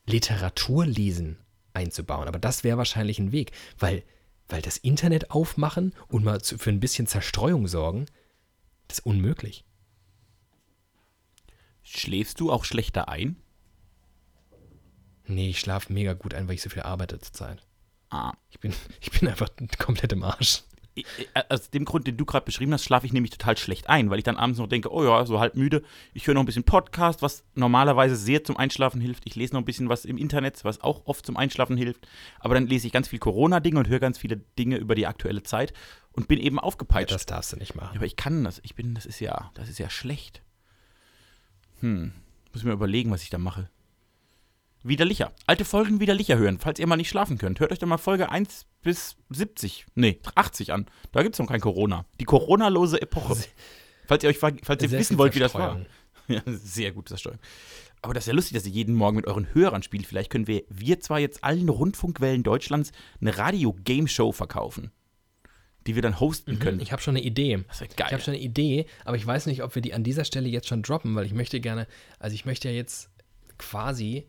Speaker 2: Literaturlesen einzubauen. Aber das wäre wahrscheinlich ein Weg, weil, weil das Internet aufmachen und mal zu, für ein bisschen Zerstreuung sorgen, das ist unmöglich.
Speaker 3: Schläfst du auch schlechter ein?
Speaker 2: Nee, ich schlafe mega gut ein, weil ich so viel arbeite zurzeit.
Speaker 3: Ah.
Speaker 2: Ich bin, ich bin einfach komplett im Arsch.
Speaker 3: Ich- äh, Aus dem Grund, den du gerade beschrieben hast, schlafe ich nämlich total schlecht ein, weil ich dann abends noch denke, oh ja, so halb müde. Ich höre noch ein bisschen Podcast, was normalerweise sehr zum Einschlafen hilft. Ich lese noch ein bisschen was im Internet, was auch oft zum Einschlafen hilft. Aber dann lese ich ganz viel Corona-Dinge und höre ganz viele Dinge über die aktuelle Zeit und bin eben aufgepeitscht.
Speaker 2: Das darfst du nicht
Speaker 3: Ja,
Speaker 2: machen.
Speaker 3: aber ich kann das. Ich bin, das ist ja, das ist ja schlecht. Hm. Muss mir überlegen, was ich da mache. Widerlicher. Alte Folgen widerlicher hören, falls ihr mal nicht schlafen könnt. Hört euch doch mal Folge 1 bis 70, nee, 80 an. Da gibt es noch kein Corona. Die Corona-lose Epoche. Falls ihr euch falls ihr
Speaker 2: Sehr
Speaker 3: wissen wollt, wie das war. Ja, sehr gute Steuerung. Aber das ist ja lustig, dass ihr jeden Morgen mit euren Hörern spielt. Vielleicht können wir, wir zwar jetzt allen Rundfunkwellen Deutschlands eine Radio-Game-Show verkaufen, die wir dann hosten können.
Speaker 2: Ich habe schon eine Idee.
Speaker 3: Das wäre geil.
Speaker 2: Ich habe schon eine Idee, aber ich weiß nicht, ob wir die an dieser Stelle jetzt schon droppen, weil ich möchte gerne, also ich möchte ja jetzt quasi,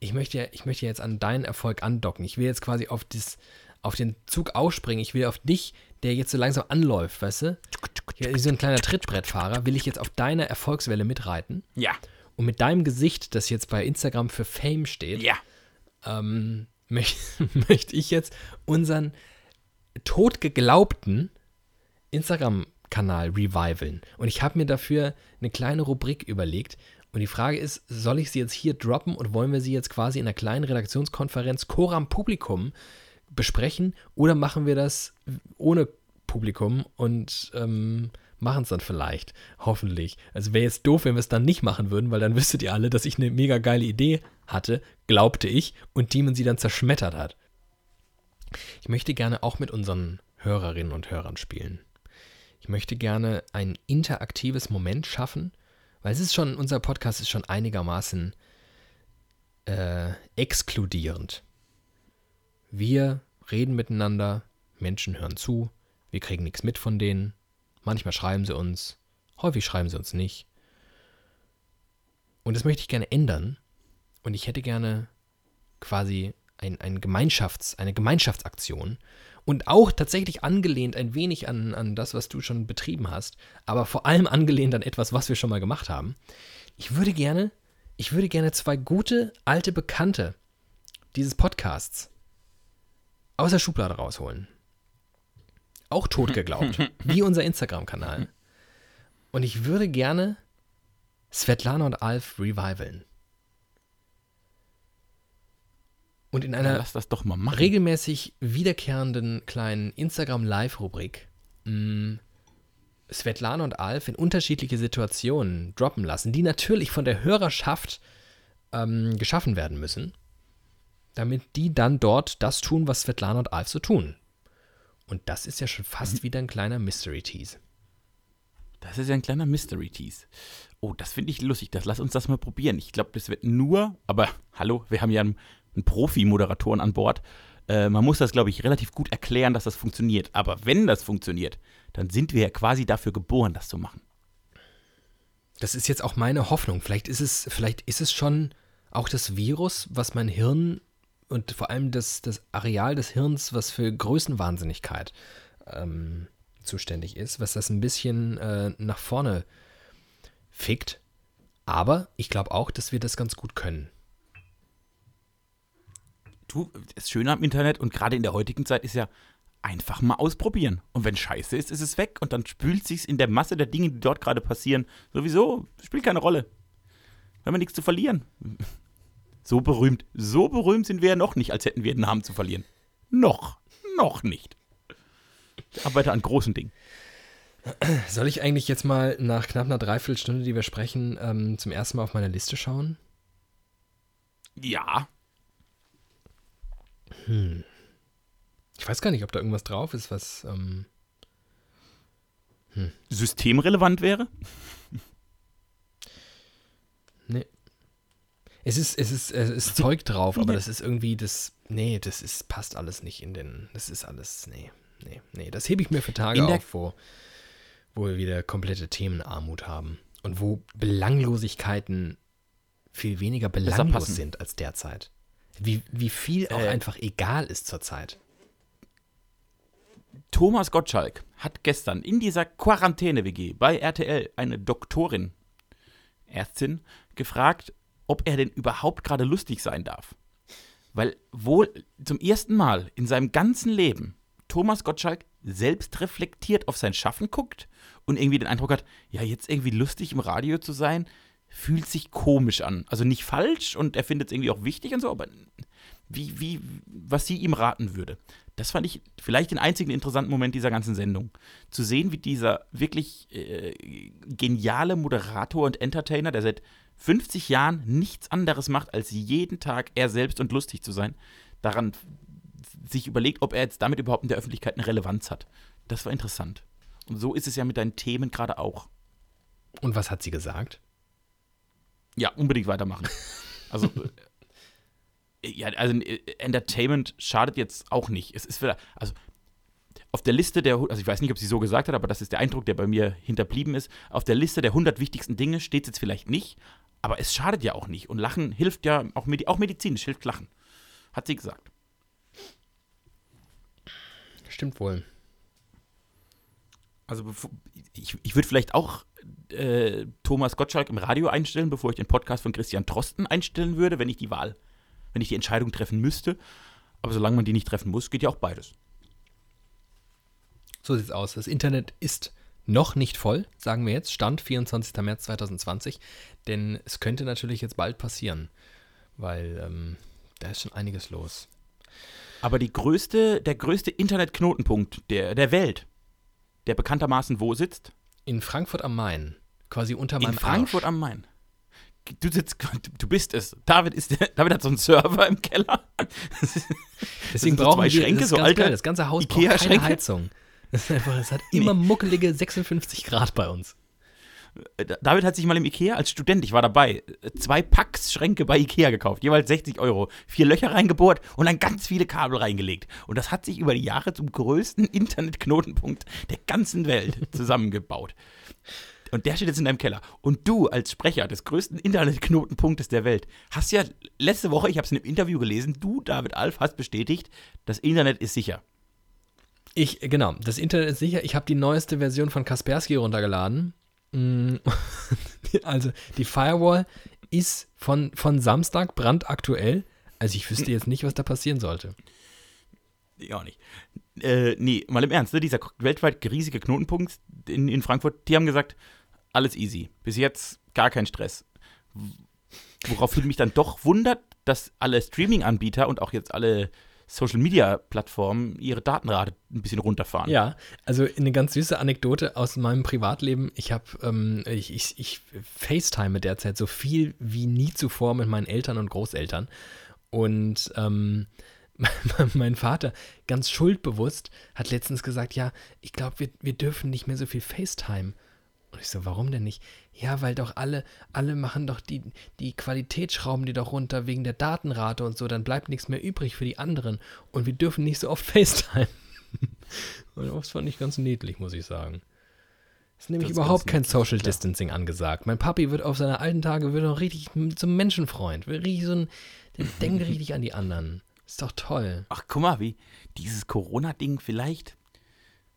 Speaker 2: ich möchte ja, ich möchte ja jetzt an deinen Erfolg andocken. Ich will jetzt quasi auf, das, auf den Zug ausspringen. Ich will auf dich, der jetzt so langsam anläuft, weißt du? Wie so ein kleiner Trittbrettfahrer, will ich jetzt auf deine Erfolgswelle mitreiten.
Speaker 3: ja,
Speaker 2: Und mit deinem Gesicht, das jetzt bei Instagram für Fame steht,
Speaker 3: ja.
Speaker 2: ähm, möchte, möchte ich jetzt unseren totgeglaubten Instagram-Kanal revivalen. Und ich habe mir dafür eine kleine Rubrik überlegt. Und die Frage ist, soll ich sie jetzt hier droppen und wollen wir sie jetzt quasi in einer kleinen Redaktionskonferenz Coram Publikum besprechen oder machen wir das ohne Publikum und ähm, machen es dann vielleicht, hoffentlich. Also wäre jetzt doof, wenn wir es dann nicht machen würden, weil dann wüsstet ihr alle, dass ich eine mega geile Idee hatte, glaubte ich, und Demon sie dann zerschmettert hat. Ich möchte gerne auch mit unseren Hörerinnen und Hörern spielen. Ich möchte gerne ein interaktives Moment schaffen, weil es ist schon, unser Podcast ist schon einigermaßen äh, exkludierend. Wir reden miteinander, Menschen hören zu, wir kriegen nichts mit von denen. Manchmal schreiben sie uns, häufig schreiben sie uns nicht. Und das möchte ich gerne ändern. Und ich hätte gerne quasi ein, ein Gemeinschafts-, eine Gemeinschaftsaktion. Und auch tatsächlich angelehnt ein wenig an, an das, was du schon betrieben hast, aber vor allem angelehnt an etwas, was wir schon mal gemacht haben. Ich würde gerne, ich würde gerne zwei gute, alte Bekannte dieses Podcasts aus der Schublade rausholen. Auch tot geglaubt, wie unser Instagram-Kanal. Und ich würde gerne Svetlana und Alf revivalen. Und in einer
Speaker 3: lass das doch mal machen.
Speaker 2: regelmäßig wiederkehrenden kleinen Instagram-Live-Rubrik mh, Svetlana und Alf in unterschiedliche Situationen droppen lassen, die natürlich von der Hörerschaft ähm, geschaffen werden müssen, damit die dann dort das tun, was Svetlana und Alf so tun. Und das ist ja schon fast wieder ein kleiner Mystery-Tease.
Speaker 3: Das ist ja ein kleiner Mystery-Tease. Oh, das finde ich lustig. Das lass uns das mal probieren. Ich glaube, das wird nur, aber hallo, wir haben ja einen, einen Profi-Moderatoren an Bord. Äh, man muss das, glaube ich, relativ gut erklären, dass das funktioniert. Aber wenn das funktioniert, dann sind wir ja quasi dafür geboren, das zu machen.
Speaker 2: Das ist jetzt auch meine Hoffnung. Vielleicht ist es, vielleicht ist es schon auch das Virus, was mein Hirn und vor allem das, das Areal des Hirns, was für Größenwahnsinnigkeit ähm, zuständig ist, was das ein bisschen äh, nach vorne fickt. Aber ich glaube auch, dass wir das ganz gut können.
Speaker 3: Du, das Schöne am Internet und gerade in der heutigen Zeit ist ja einfach mal ausprobieren. Und wenn scheiße ist, ist es weg und dann spült sich's in der Masse der Dinge, die dort gerade passieren, sowieso, spielt keine Rolle. Haben ja nichts zu verlieren. So berühmt, so berühmt sind wir ja noch nicht, als hätten wir einen Namen zu verlieren. Noch, noch nicht. Ich arbeite an großen Dingen.
Speaker 2: Soll ich eigentlich jetzt mal nach knapp einer Dreiviertelstunde, die wir sprechen, ähm, zum ersten Mal auf meine Liste schauen?
Speaker 3: Ja,
Speaker 2: Ich weiß gar nicht, ob da irgendwas drauf ist, was. Ähm,
Speaker 3: systemrelevant wäre.
Speaker 2: Es ist, es ist, es ist Zeug drauf, aber das ist irgendwie das. Nee, das ist, passt alles nicht in den. Das ist alles. Nee, nee, nee. Das hebe ich mir für Tage
Speaker 3: In
Speaker 2: auf, wo, wo wir wieder komplette Themenarmut haben. Und wo Belanglosigkeiten viel weniger belanglos sind als derzeit. Wie, wie viel auch
Speaker 3: Äh.
Speaker 2: einfach egal ist zurzeit.
Speaker 3: Thomas Gottschalk hat gestern in dieser Quarantäne-WG bei RTL eine Doktorin, Ärztin, gefragt, ob er denn überhaupt gerade lustig sein darf. Weil wohl zum ersten Mal in seinem ganzen Leben Thomas Gottschalk selbst reflektiert auf sein Schaffen guckt und irgendwie den Eindruck hat, ja, jetzt irgendwie lustig im Radio zu sein, fühlt sich komisch an. Also nicht falsch und er findet es irgendwie auch wichtig und so, aber wie, wie, was sie ihm raten würde. Das fand ich vielleicht den einzigen interessanten Moment dieser ganzen Sendung. Zu sehen, wie dieser wirklich äh, geniale Moderator und Entertainer, der seit 50 Jahren nichts anderes macht, als jeden Tag er selbst und lustig zu sein, daran sich überlegt, ob er jetzt damit überhaupt in der Öffentlichkeit eine Relevanz hat. Das war interessant. Und so ist es ja mit deinen Themen gerade auch.
Speaker 2: Und was hat sie gesagt?
Speaker 3: Ja, unbedingt weitermachen. Also, ja, also äh, Entertainment schadet jetzt auch nicht. Es ist wieder, also auf der Liste der, also ich weiß nicht, ob sie so gesagt hat, aber das ist der Eindruck, der bei mir hinterblieben ist. Auf der Liste der 100 wichtigsten Dinge steht es jetzt vielleicht nicht, aber es schadet ja auch nicht. Und Lachen hilft ja, auch, Medi auch medizinisch hilft Lachen. Hat sie gesagt.
Speaker 2: Stimmt wohl.
Speaker 3: Also ich, ich würde vielleicht auch äh, Thomas Gottschalk im Radio einstellen, bevor ich den Podcast von Christian Drosten einstellen würde, wenn ich die Wahl, wenn ich die Entscheidung treffen müsste. Aber solange man die nicht treffen muss, geht ja auch beides.
Speaker 2: So sieht's aus. Das Internet ist noch nicht voll, sagen wir jetzt. Stand 24. März 2020. Denn es könnte natürlich jetzt bald passieren, weil ähm, da ist schon einiges los.
Speaker 3: Aber größte, der größte Internetknotenpunkt der, der Welt, der bekanntermaßen wo sitzt?
Speaker 2: In Frankfurt am Main. Quasi unter meinem
Speaker 3: In Frankfurt
Speaker 2: Arsch.
Speaker 3: am Main. Du sitzt, du bist es. David ist David hat so einen Server im Keller.
Speaker 2: Deswegen brauchen
Speaker 3: zwei
Speaker 2: wir
Speaker 3: Schränke,
Speaker 2: das,
Speaker 3: so alte
Speaker 2: geil. das ganze Haus braucht keine. Heizung. Das ist einfach, es hat immer muckelige 56 Grad bei uns.
Speaker 3: David hat sich mal im Ikea als Student, ich war dabei, zwei Packs Schränke bei Ikea gekauft, jeweils 60 Euro, vier Löcher reingebohrt und dann ganz viele Kabel reingelegt. Und das hat sich über die Jahre zum größten Internetknotenpunkt der ganzen Welt zusammengebaut. Und der steht jetzt in deinem Keller. Und du als Sprecher des größten Internetknotenpunktes der Welt hast ja letzte Woche, ich habe es in einem Interview gelesen, du, David Alf, hast bestätigt, das Internet ist sicher.
Speaker 2: Ich, genau, das Internet ist sicher. Ich habe die neueste Version von Kaspersky runtergeladen. Mm, Also, die Firewall ist von, von Samstag brandaktuell. Also, ich wüsste jetzt nicht, was da passieren sollte.
Speaker 3: Ich auch nicht. Äh, nee, mal im Ernst, ne? dieser weltweit riesige Knotenpunkt in, in Frankfurt, die haben gesagt, alles easy. Bis jetzt gar kein Stress. Woraufhin mich dann doch wundert, dass alle Streaming-Anbieter und auch jetzt alle Social-Media-Plattformen ihre Datenrate ein bisschen runterfahren.
Speaker 2: Ja, also eine ganz süße Anekdote aus meinem Privatleben. Ich habe, ähm, ich, ich, ich FaceTime derzeit so viel wie nie zuvor mit meinen Eltern und Großeltern. Und ähm, mein Vater, ganz schuldbewusst, hat letztens gesagt, ja, ich glaube, wir, wir dürfen nicht mehr so viel FaceTime. Und ich so, warum denn nicht? Ja, weil doch alle, alle machen doch die, die Qualität schrauben die doch runter wegen der Datenrate und so, dann bleibt nichts mehr übrig für die anderen. Und wir dürfen nicht so oft FaceTime. Und das fand ich ganz niedlich, muss ich sagen. Ist nämlich
Speaker 3: Das ist
Speaker 2: überhaupt
Speaker 3: ganz
Speaker 2: kein Social
Speaker 3: klar.
Speaker 2: Distancing angesagt. Mein Papi wird auf seine alten Tage wird auch richtig zum Menschenfreund. Wird richtig so ein, der denkt richtig an die anderen. Ist doch toll.
Speaker 3: Ach, guck mal, wie dieses Corona-Ding vielleicht,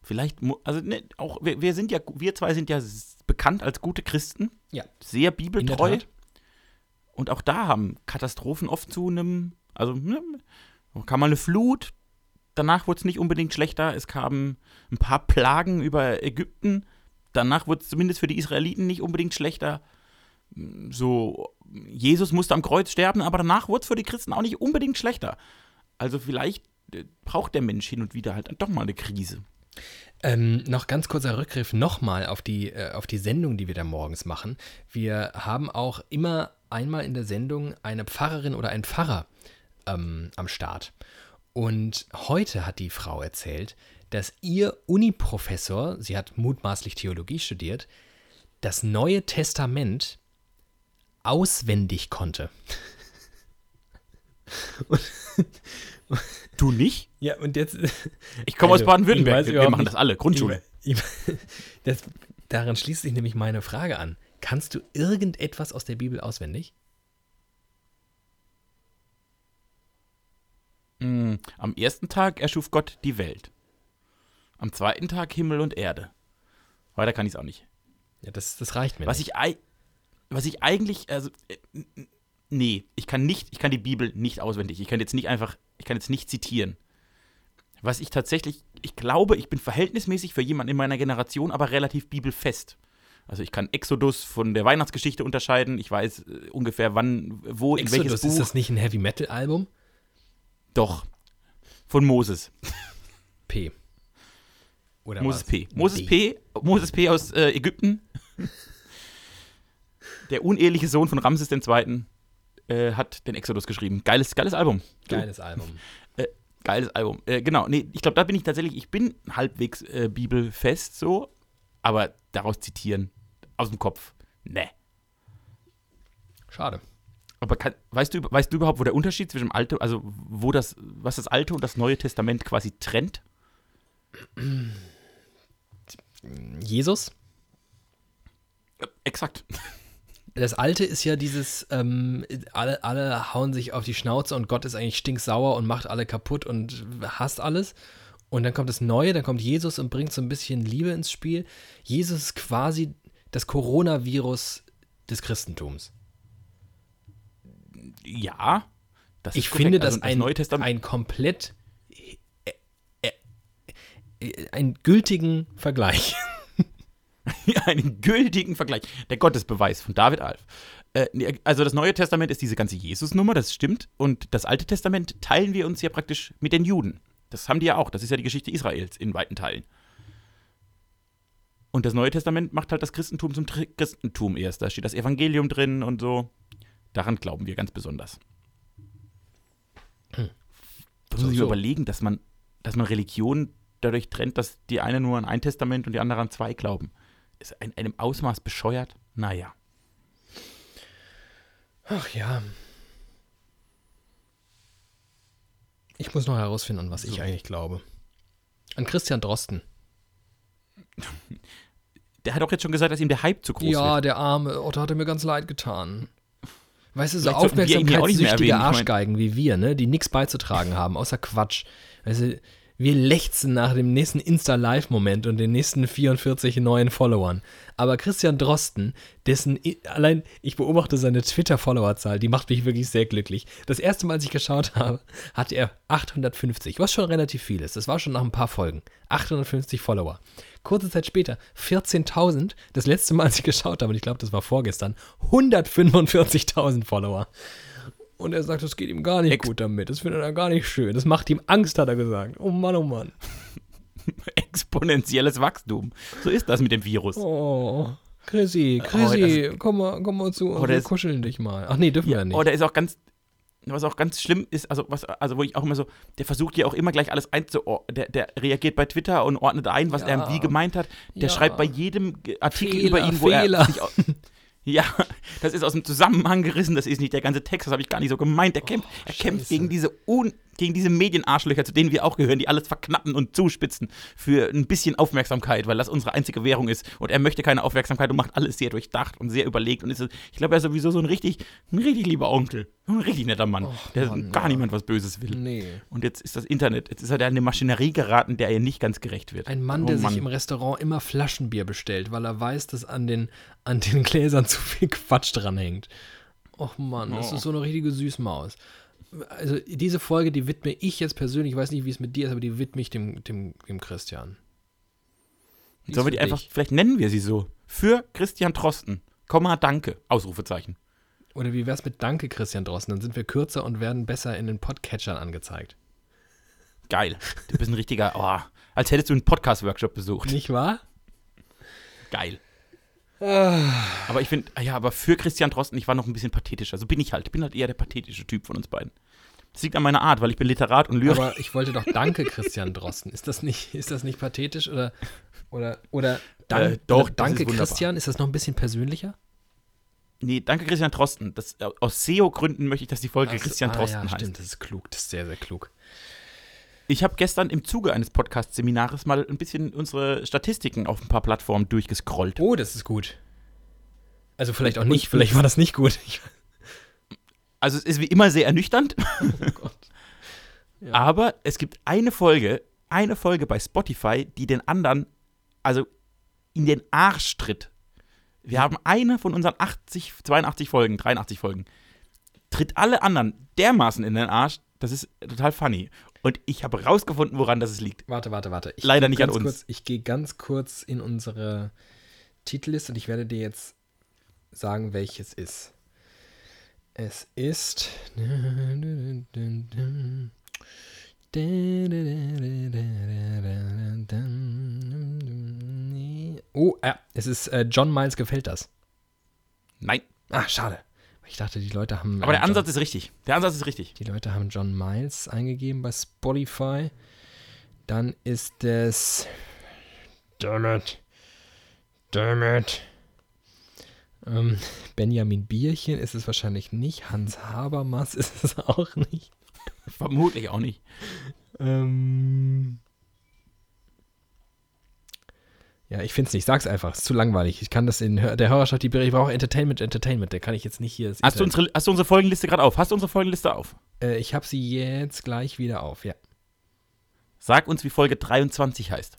Speaker 3: vielleicht, also ne, auch, wir, wir sind ja, wir zwei sind ja bekannt als gute Christen,
Speaker 2: Ja.
Speaker 3: sehr bibeltreu. Und auch da haben Katastrophen oft zu einem, also ne, kam mal eine Flut, danach wurde es nicht unbedingt schlechter, es kamen ein paar Plagen über Ägypten, danach wurde es zumindest für die Israeliten nicht unbedingt schlechter. So, Jesus musste am Kreuz sterben, aber danach wurde es für die Christen auch nicht unbedingt schlechter. Also vielleicht äh, braucht der Mensch hin und wieder halt doch mal eine Krise.
Speaker 2: Ähm, noch ganz kurzer Rückgriff nochmal auf die, äh, auf die Sendung, die wir da morgens machen. Wir haben auch immer einmal in der Sendung eine Pfarrerin oder einen Pfarrer ähm, am Start. Und heute hat die Frau erzählt, dass ihr Uniprofessor, sie hat mutmaßlich Theologie studiert, das Neue Testament auswendig konnte.
Speaker 3: Du nicht?
Speaker 2: Ja, und jetzt.
Speaker 3: Ich komme
Speaker 2: Also,
Speaker 3: aus Baden-Württemberg. Wir, wir machen
Speaker 2: nicht-
Speaker 3: das alle. Grundschule.
Speaker 2: Ich, ich, das, daran schließt sich nämlich meine Frage an. Kannst du irgendetwas aus der Bibel auswendig?
Speaker 3: Mm, Am ersten Tag erschuf Gott die Welt. Am zweiten Tag Himmel und Erde. Weiter kann ich es auch nicht.
Speaker 2: Ja, das, das reicht mir.
Speaker 3: Was
Speaker 2: nicht.
Speaker 3: ich, was ich eigentlich, also, äh, nee, ich kann nicht, ich kann die Bibel nicht auswendig. Ich kann jetzt nicht einfach, ich kann jetzt nicht zitieren. Was ich tatsächlich, ich glaube, ich bin verhältnismäßig für jemanden in meiner Generation, aber relativ bibelfest. Also ich kann Exodus von der Weihnachtsgeschichte unterscheiden. Ich weiß äh, ungefähr wann, wo, in welches
Speaker 2: Exodus,
Speaker 3: Buch.
Speaker 2: ist das nicht ein Heavy Metal Album?
Speaker 3: Doch. Von Moses.
Speaker 2: P. Oder
Speaker 3: Moses? P. Moses P. Moses P. aus äh, Ägypten. Der uneheliche Sohn von Ramses II. Äh, hat den Exodus geschrieben. Geiles, geiles Album.
Speaker 2: Geiles Album.
Speaker 3: Geiles Album. Äh, genau, nee, ich glaube, da bin ich tatsächlich, ich bin halbwegs äh, bibelfest so, aber daraus zitieren, aus dem Kopf, ne.
Speaker 2: Schade.
Speaker 3: Aber kann, weißt, du, weißt du überhaupt, wo der Unterschied zwischen dem Alte, also wo das, was das Alte und das Neue Testament quasi trennt?
Speaker 2: Jesus?
Speaker 3: Exakt.
Speaker 2: Das Alte ist ja dieses, ähm, alle, alle hauen sich auf die Schnauze und Gott ist eigentlich stinksauer und macht alle kaputt und hasst alles. Und dann kommt das Neue, dann kommt Jesus und bringt so ein bisschen Liebe ins Spiel. Jesus ist quasi das Coronavirus des Christentums.
Speaker 3: Ja. Das
Speaker 2: ich
Speaker 3: ist korrekt.
Speaker 2: finde
Speaker 3: Also
Speaker 2: das, ein,
Speaker 3: Neue Testament.
Speaker 2: ein komplett äh, äh, äh, einen gültigen Vergleich.
Speaker 3: einen gültigen Vergleich. Der Gottesbeweis von David Alf. Äh, also das Neue Testament ist diese ganze Jesus-Nummer, das stimmt. Und das Alte Testament teilen wir uns ja praktisch mit den Juden. Das haben die ja auch. Das ist ja die Geschichte Israels in weiten Teilen. Und das Neue Testament macht halt das Christentum zum Tri Christentum erst. Da steht das Evangelium drin und so. Daran glauben wir ganz besonders.
Speaker 2: Hm.
Speaker 3: Muss
Speaker 2: So,
Speaker 3: man sich
Speaker 2: so.
Speaker 3: überlegen, dass man, dass man Religion dadurch trennt, dass die eine nur an ein Testament und die andere an zwei glauben. Ist in einem Ausmaß bescheuert? Naja.
Speaker 2: Ach ja. Ich muss noch herausfinden, an was ich
Speaker 3: So.
Speaker 2: eigentlich glaube. An Christian Drosten.
Speaker 3: Der hat auch jetzt schon gesagt, dass ihm der Hype zu groß
Speaker 2: ja,
Speaker 3: wird.
Speaker 2: der Arme. Oh, da hat er mir ganz leid getan. Weißt du, so aufmerksamkeitssüchtige.
Speaker 3: Ich
Speaker 2: Arschgeigen wie wir, ne, die nichts beizutragen haben, außer Quatsch. Weißt du, wir lechzen nach dem nächsten Insta-Live-Moment und den nächsten 44 neuen Followern. Aber Christian Drosten, dessen, allein ich beobachte seine Twitter-Followerzahl, die macht mich wirklich sehr glücklich. Das erste Mal, als ich geschaut habe, hatte er 850, was schon relativ viel ist. Das war schon nach ein paar Folgen. 850 Follower. Kurze Zeit später 14.000. Das letzte Mal, als ich geschaut habe, und ich glaube, das war vorgestern, 145.000 Follower. Und er sagt, das geht ihm gar nicht
Speaker 3: Ex-
Speaker 2: gut damit. Das findet er gar nicht schön. Das macht ihm Angst, hat er gesagt. Oh Mann, oh Mann.
Speaker 3: Exponentielles Wachstum. So ist das mit dem Virus.
Speaker 2: Oh, Chrissy,
Speaker 3: Oh,
Speaker 2: Chrissy, komm, mal, komm mal zu uns.
Speaker 3: Oh,
Speaker 2: wir
Speaker 3: das-
Speaker 2: kuscheln dich mal. Ach nee, dürfen wir ja nicht.
Speaker 3: Oder ist auch ganz, was auch ganz schlimm ist, also was, also wo ich auch immer so, der versucht ja auch immer gleich alles einzuordnen. Der, der reagiert bei Twitter und ordnet ein, was
Speaker 2: Ja.
Speaker 3: er wie gemeint hat. Der
Speaker 2: Ja.
Speaker 3: schreibt bei jedem Artikel
Speaker 2: Fehler,
Speaker 3: über ihn, wo
Speaker 2: Fehler.
Speaker 3: er sich Ja, das ist aus dem Zusammenhang gerissen, das ist nicht der ganze Text, das habe ich gar nicht so gemeint. Er kämpft, er kämpft gegen diese un, gegen diese Medienarschlöcher, zu denen wir auch gehören, die alles verknappen und zuspitzen für ein bisschen Aufmerksamkeit, weil das unsere einzige Währung ist. Und er möchte keine Aufmerksamkeit und macht alles sehr durchdacht und sehr überlegt. Und ist, ich glaube, er ist sowieso so ein richtig, ein richtig lieber Onkel. Ein richtig netter Mann,
Speaker 2: Och,
Speaker 3: der
Speaker 2: Mann,
Speaker 3: gar
Speaker 2: ja.
Speaker 3: niemand was Böses will.
Speaker 2: nee.
Speaker 3: Und jetzt ist das Internet, jetzt ist er da in eine Maschinerie geraten, der ihr nicht ganz gerecht wird.
Speaker 2: Ein Mann,
Speaker 3: Oh
Speaker 2: der
Speaker 3: Mann.
Speaker 2: sich im Restaurant immer Flaschenbier bestellt, weil er weiß, dass an den, an den Gläsern zu viel Quatsch dranhängt. Och Mann, das
Speaker 3: Oh.
Speaker 2: ist so eine richtige Süßmaus. Also diese Folge, die widme ich jetzt persönlich, ich weiß nicht, wie es mit dir ist, aber die widme ich dem, dem, dem Christian. Die
Speaker 3: Sollen wir die einfach,
Speaker 2: dich.
Speaker 3: vielleicht nennen wir sie so. Für Christian Trosten. Komma, danke. Ausrufezeichen.
Speaker 2: Oder wie wär's mit Danke, Christian Drosten? Dann sind wir kürzer und werden besser in den Podcatchern angezeigt.
Speaker 3: Geil. Du bist ein richtiger, oh, als hättest du einen Podcast-Workshop besucht.
Speaker 2: Nicht wahr?
Speaker 3: Geil. Aber ich finde, ja, aber für Christian Drosten, ich war noch ein bisschen pathetischer. So bin ich halt. Ich bin halt eher der pathetische Typ von uns beiden. Das liegt an meiner Art, weil ich bin Literat und Lyrik.
Speaker 2: Aber ich wollte doch Danke, Christian Drosten. Ist das nicht, ist das nicht pathetisch oder oder oder Dank,
Speaker 3: Äh, doch,
Speaker 2: Danke,
Speaker 3: ist.
Speaker 2: Christian? Ist das noch ein bisschen persönlicher?
Speaker 3: Nee, danke Christian Drosten. Das, äh, aus SEO-Gründen möchte ich, dass die Folge
Speaker 2: Ach so,
Speaker 3: Christian
Speaker 2: ah,
Speaker 3: Drosten
Speaker 2: ja,
Speaker 3: heißt.
Speaker 2: stimmt, das ist klug, das ist sehr, sehr klug.
Speaker 3: Ich habe gestern im Zuge eines Podcast-Seminares mal ein bisschen unsere Statistiken auf ein paar Plattformen durchgescrollt.
Speaker 2: Oh, das ist gut. Also vielleicht auch nicht, vielleicht war das nicht gut.
Speaker 3: Also es ist wie immer sehr ernüchternd,
Speaker 2: oh Gott. Ja.
Speaker 3: aber es gibt eine Folge, eine Folge bei Spotify, die den anderen, also in den Arsch tritt. Wir haben eine von unseren 80, 82 Folgen, 83 Folgen, tritt alle anderen dermaßen in den Arsch, das ist total funny. Und ich habe rausgefunden, woran das liegt.
Speaker 2: Warte, warte, warte. Ich
Speaker 3: Leider nicht an uns.
Speaker 2: Kurz, ich gehe ganz kurz in unsere Titelliste und ich werde dir jetzt sagen, welches ist. Es ist. Oh, ja, es ist äh, John Miles gefällt das.
Speaker 3: Nein,
Speaker 2: Ah, schade. Ich dachte, die Leute haben.
Speaker 3: aber
Speaker 2: äh,
Speaker 3: der Ansatz ist richtig. Der Ansatz ist richtig.
Speaker 2: die Leute haben John Miles eingegeben bei Spotify. Dann ist es. Damn it. Damn it. Ähm, Benjamin Bierchen ist es wahrscheinlich nicht. Hans Habermas ist es auch nicht.
Speaker 3: Vermutlich auch nicht.
Speaker 2: Ähm, ja, ich finde es nicht. Sag's einfach. Es ist zu langweilig. Ich kann das in der Hörerschaft, die ich brauche Entertainment, Entertainment. Der kann ich jetzt nicht hier.
Speaker 3: Hast du, unsere, hast du unsere Folgenliste gerade auf? Hast du unsere Folgenliste auf?
Speaker 2: äh, ich habe sie jetzt gleich wieder auf, ja.
Speaker 3: Sag uns, wie Folge 23 heißt.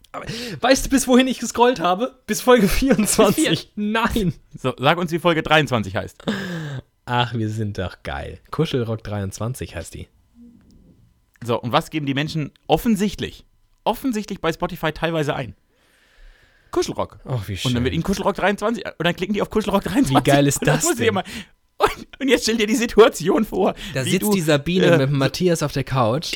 Speaker 2: Weißt du, bis wohin ich gescrollt habe? Bis Folge 24. Nein.
Speaker 3: So, sag uns, wie Folge 23 heißt.
Speaker 2: Ach, wir sind doch geil. Kuschelrock 23 heißt die.
Speaker 3: So, und was geben die Menschen offensichtlich, offensichtlich bei Spotify teilweise ein? Kuschelrock.
Speaker 2: Ach, wie schön.
Speaker 3: Und dann wird ihnen Kuschelrock 23, und dann klicken die auf Kuschelrock 23.
Speaker 2: Wie geil ist das
Speaker 3: ich
Speaker 2: denn?
Speaker 3: Und, und jetzt stell dir die Situation vor.
Speaker 2: da sitzt
Speaker 3: du,
Speaker 2: die Sabine
Speaker 3: äh,
Speaker 2: mit Matthias auf der Couch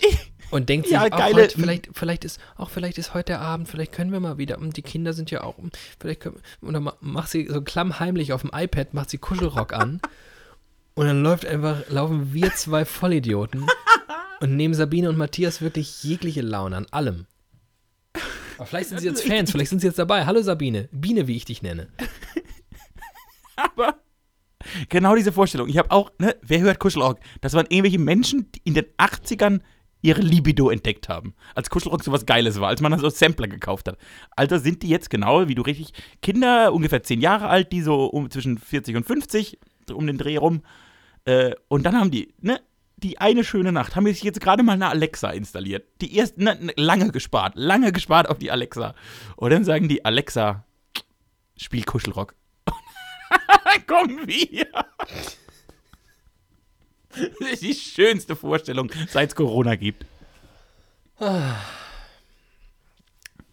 Speaker 2: und denkt sich,
Speaker 3: Ja,
Speaker 2: auch
Speaker 3: geile-
Speaker 2: heute, vielleicht, vielleicht, ist, auch vielleicht ist heute Abend, vielleicht können wir mal wieder, und die Kinder sind ja auch, vielleicht können, und dann ma- macht sie so klammheimlich auf dem iPad, macht sie Kuschelrock an und dann läuft einfach, laufen wir zwei Vollidioten und nehmen Sabine und Matthias wirklich jegliche Laune an allem. Aber vielleicht sind sie jetzt Fans, vielleicht sind sie jetzt dabei. Hallo Sabine, Biene, wie ich dich nenne.
Speaker 3: Aber genau diese Vorstellung. Ich habe auch, ne, wer hört Kuschelrock? Das waren irgendwelche Menschen, die in den 80ern ihre Libido entdeckt haben. Als Kuschelrock so was Geiles war, als man so Sampler gekauft hat. Also sind die jetzt genau, wie du richtig, Kinder, ungefähr 10 Jahre alt, die so um, zwischen 40 und 50, so um den Dreh rum. Äh, und dann haben die, ne, die eine schöne Nacht, haben sich jetzt gerade mal eine Alexa installiert. Die erst, ne, ne, lange gespart, lange gespart auf die Alexa. Und dann sagen die, Alexa, spiel Kuschelrock. kommen wir. Das ist die schönste Vorstellung, seit es Corona gibt.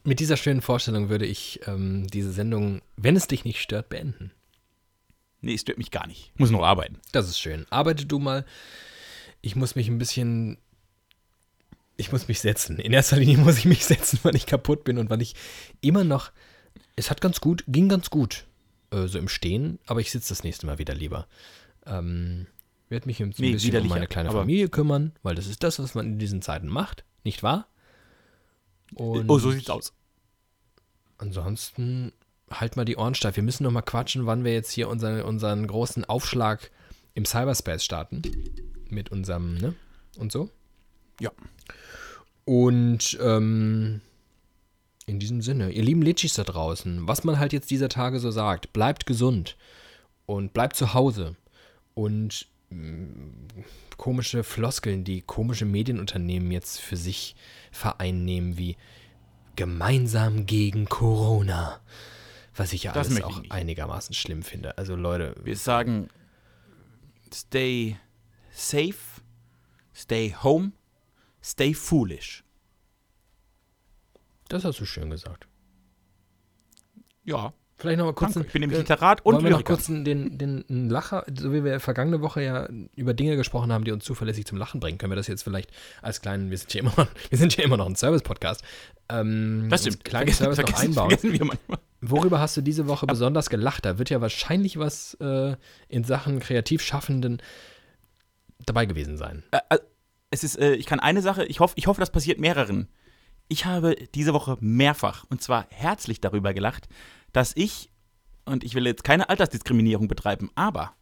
Speaker 2: Mit dieser schönen Vorstellung würde ich ähm, diese Sendung, wenn es dich nicht stört, beenden.
Speaker 3: Nee, es stört mich gar nicht. Muss noch arbeiten.
Speaker 2: Das ist schön. Arbeite du mal. Ich muss mich ein bisschen. Ich muss mich setzen. In erster Linie muss ich mich setzen, weil ich kaputt bin und weil ich immer noch. Es hat ganz gut, ging ganz gut. Äh, so im Stehen, aber ich sitze das nächste Mal wieder lieber. Ähm, werde mich jetzt ein
Speaker 3: Nee,
Speaker 2: bisschen um meine kleine Familie kümmern, weil das ist das, was man in diesen Zeiten macht, nicht wahr? Und
Speaker 3: oh, so sieht's aus.
Speaker 2: Ansonsten halt mal die Ohren steif. Wir müssen noch mal quatschen, wann wir jetzt hier unseren, unseren großen Aufschlag im Cyberspace starten. Mit unserem, ne? Und so.
Speaker 3: Ja.
Speaker 2: Und ähm, in diesem Sinne, ihr lieben Litschis da draußen, was man halt jetzt dieser Tage so sagt, bleibt gesund und bleibt zu Hause. Und mh, komische Floskeln, die komische Medienunternehmen jetzt für sich vereinnehmen, wie gemeinsam gegen Corona. Was ich ja
Speaker 3: Das
Speaker 2: alles auch einigermaßen schlimm finde. Also Leute,
Speaker 3: Wir sagen, stay safe, stay home, stay foolish.
Speaker 2: das hast du schön gesagt.
Speaker 3: Ja,
Speaker 2: Vielleicht noch mal kurz
Speaker 3: danke. ich bin nämlich Literat und
Speaker 2: Wollen wir noch kurz den, den, den Lacher, so wie wir vergangene Woche ja über Dinge gesprochen haben, die uns zuverlässig zum Lachen bringen, können wir das jetzt vielleicht als kleinen, wir sind ja immer noch, wir sind ja immer noch ein Service-Podcast, ähm,
Speaker 3: Das stimmt.
Speaker 2: kleinen Service noch einbauen.
Speaker 3: vergessen wir manchmal.
Speaker 2: Worüber hast du diese Woche besonders gelacht? Da wird ja wahrscheinlich was äh, in Sachen Kreativschaffenden dabei gewesen sein.
Speaker 3: Äh, äh, es ist, äh, ich kann eine Sache, ich hoffe, ich hoffe, das passiert mehreren. Ich habe diese Woche mehrfach und zwar herzlich darüber gelacht, dass ich, und ich will jetzt keine Altersdiskriminierung betreiben, aber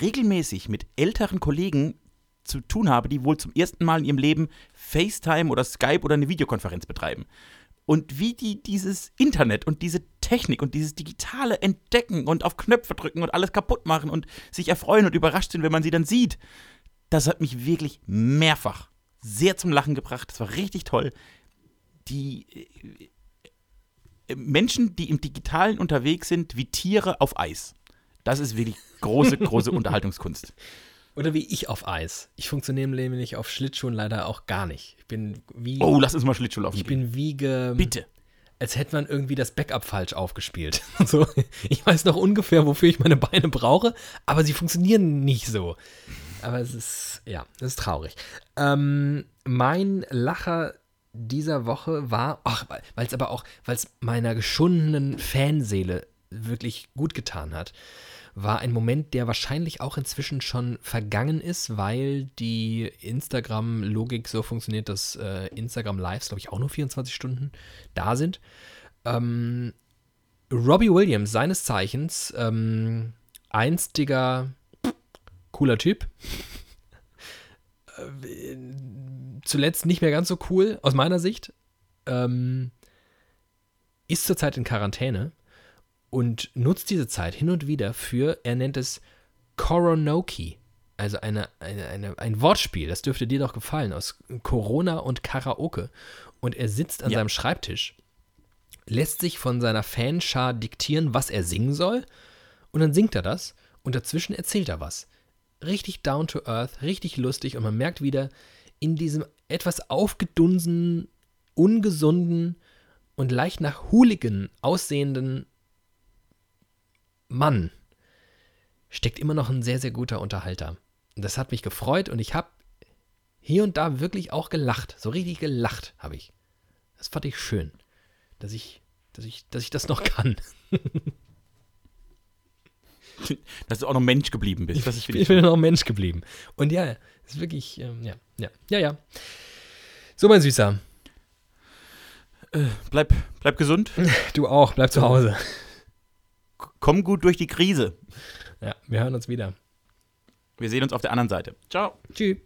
Speaker 3: regelmäßig mit älteren Kollegen zu tun habe, die wohl zum ersten Mal in ihrem Leben FaceTime oder Skype oder eine Videokonferenz betreiben. Und wie die dieses Internet und diese Technik und dieses Digitale entdecken und auf Knöpfe drücken und alles kaputt machen und sich erfreuen und überrascht sind, wenn man sie dann sieht das hat mich wirklich mehrfach sehr zum Lachen gebracht. Das war richtig toll. Die äh, äh, Menschen, die im Digitalen unterwegs sind, wie Tiere auf Eis. Das ist wirklich große, große Unterhaltungskunst.
Speaker 2: Oder wie ich auf Eis. Ich funktioniere nämlich auf Schlittschuhen leider auch gar nicht. Ich bin wie,
Speaker 3: Oh, lass uns mal Schlittschuh laufen.
Speaker 2: ich bin wie ge,
Speaker 3: Bitte.
Speaker 2: als hätte man irgendwie das Backup falsch aufgespielt. So, ich weiß noch ungefähr, wofür ich meine Beine brauche, aber sie funktionieren nicht so. Aber es ist, ja, das ist traurig. Ähm, mein Lacher dieser Woche war, ach, weil es aber auch, weil es meiner geschundenen Fanseele wirklich gut getan hat, war ein Moment, der wahrscheinlich auch inzwischen schon vergangen ist, weil die Instagram-Logik so funktioniert, dass äh, Instagram Lives, glaube ich, auch nur 24 Stunden da sind. Ähm, Robbie Williams, seines Zeichens, ähm, einstiger cooler Typ. Äh, zuletzt nicht mehr ganz so cool, aus meiner Sicht. Ähm, ist zurzeit in Quarantäne und nutzt diese Zeit hin und wieder für, er nennt es Koronoki. Also eine, eine, eine, ein Wortspiel, das dürfte dir doch gefallen, aus Corona und Karaoke. Und er sitzt an
Speaker 3: Ja.
Speaker 2: seinem Schreibtisch, lässt sich von seiner Fanschar diktieren, was er singen soll. Und dann singt er das und dazwischen erzählt er was. Richtig down to earth, richtig lustig und man merkt wieder, in diesem etwas aufgedunsenen, ungesunden und leicht nach Hooligan aussehenden Mann steckt immer noch ein sehr, sehr guter Unterhalter. Das hat mich gefreut und ich habe hier und da wirklich auch gelacht. So richtig gelacht habe ich. Das fand ich schön, dass ich, dass ich, dass ich das noch kann.
Speaker 3: Dass du auch noch Mensch geblieben bist.
Speaker 2: Ich
Speaker 3: wirklich
Speaker 2: bin noch Mensch geblieben. Und ja, ist wirklich, ähm, ja, ja, ja, ja. So, mein Süßer,
Speaker 3: bleib, bleib gesund.
Speaker 2: du auch, bleib zu Hause.
Speaker 3: Komm gut durch die Krise.
Speaker 2: Ja, wir hören uns wieder.
Speaker 3: Wir sehen uns auf der anderen Seite. Ciao.
Speaker 2: Tschüss.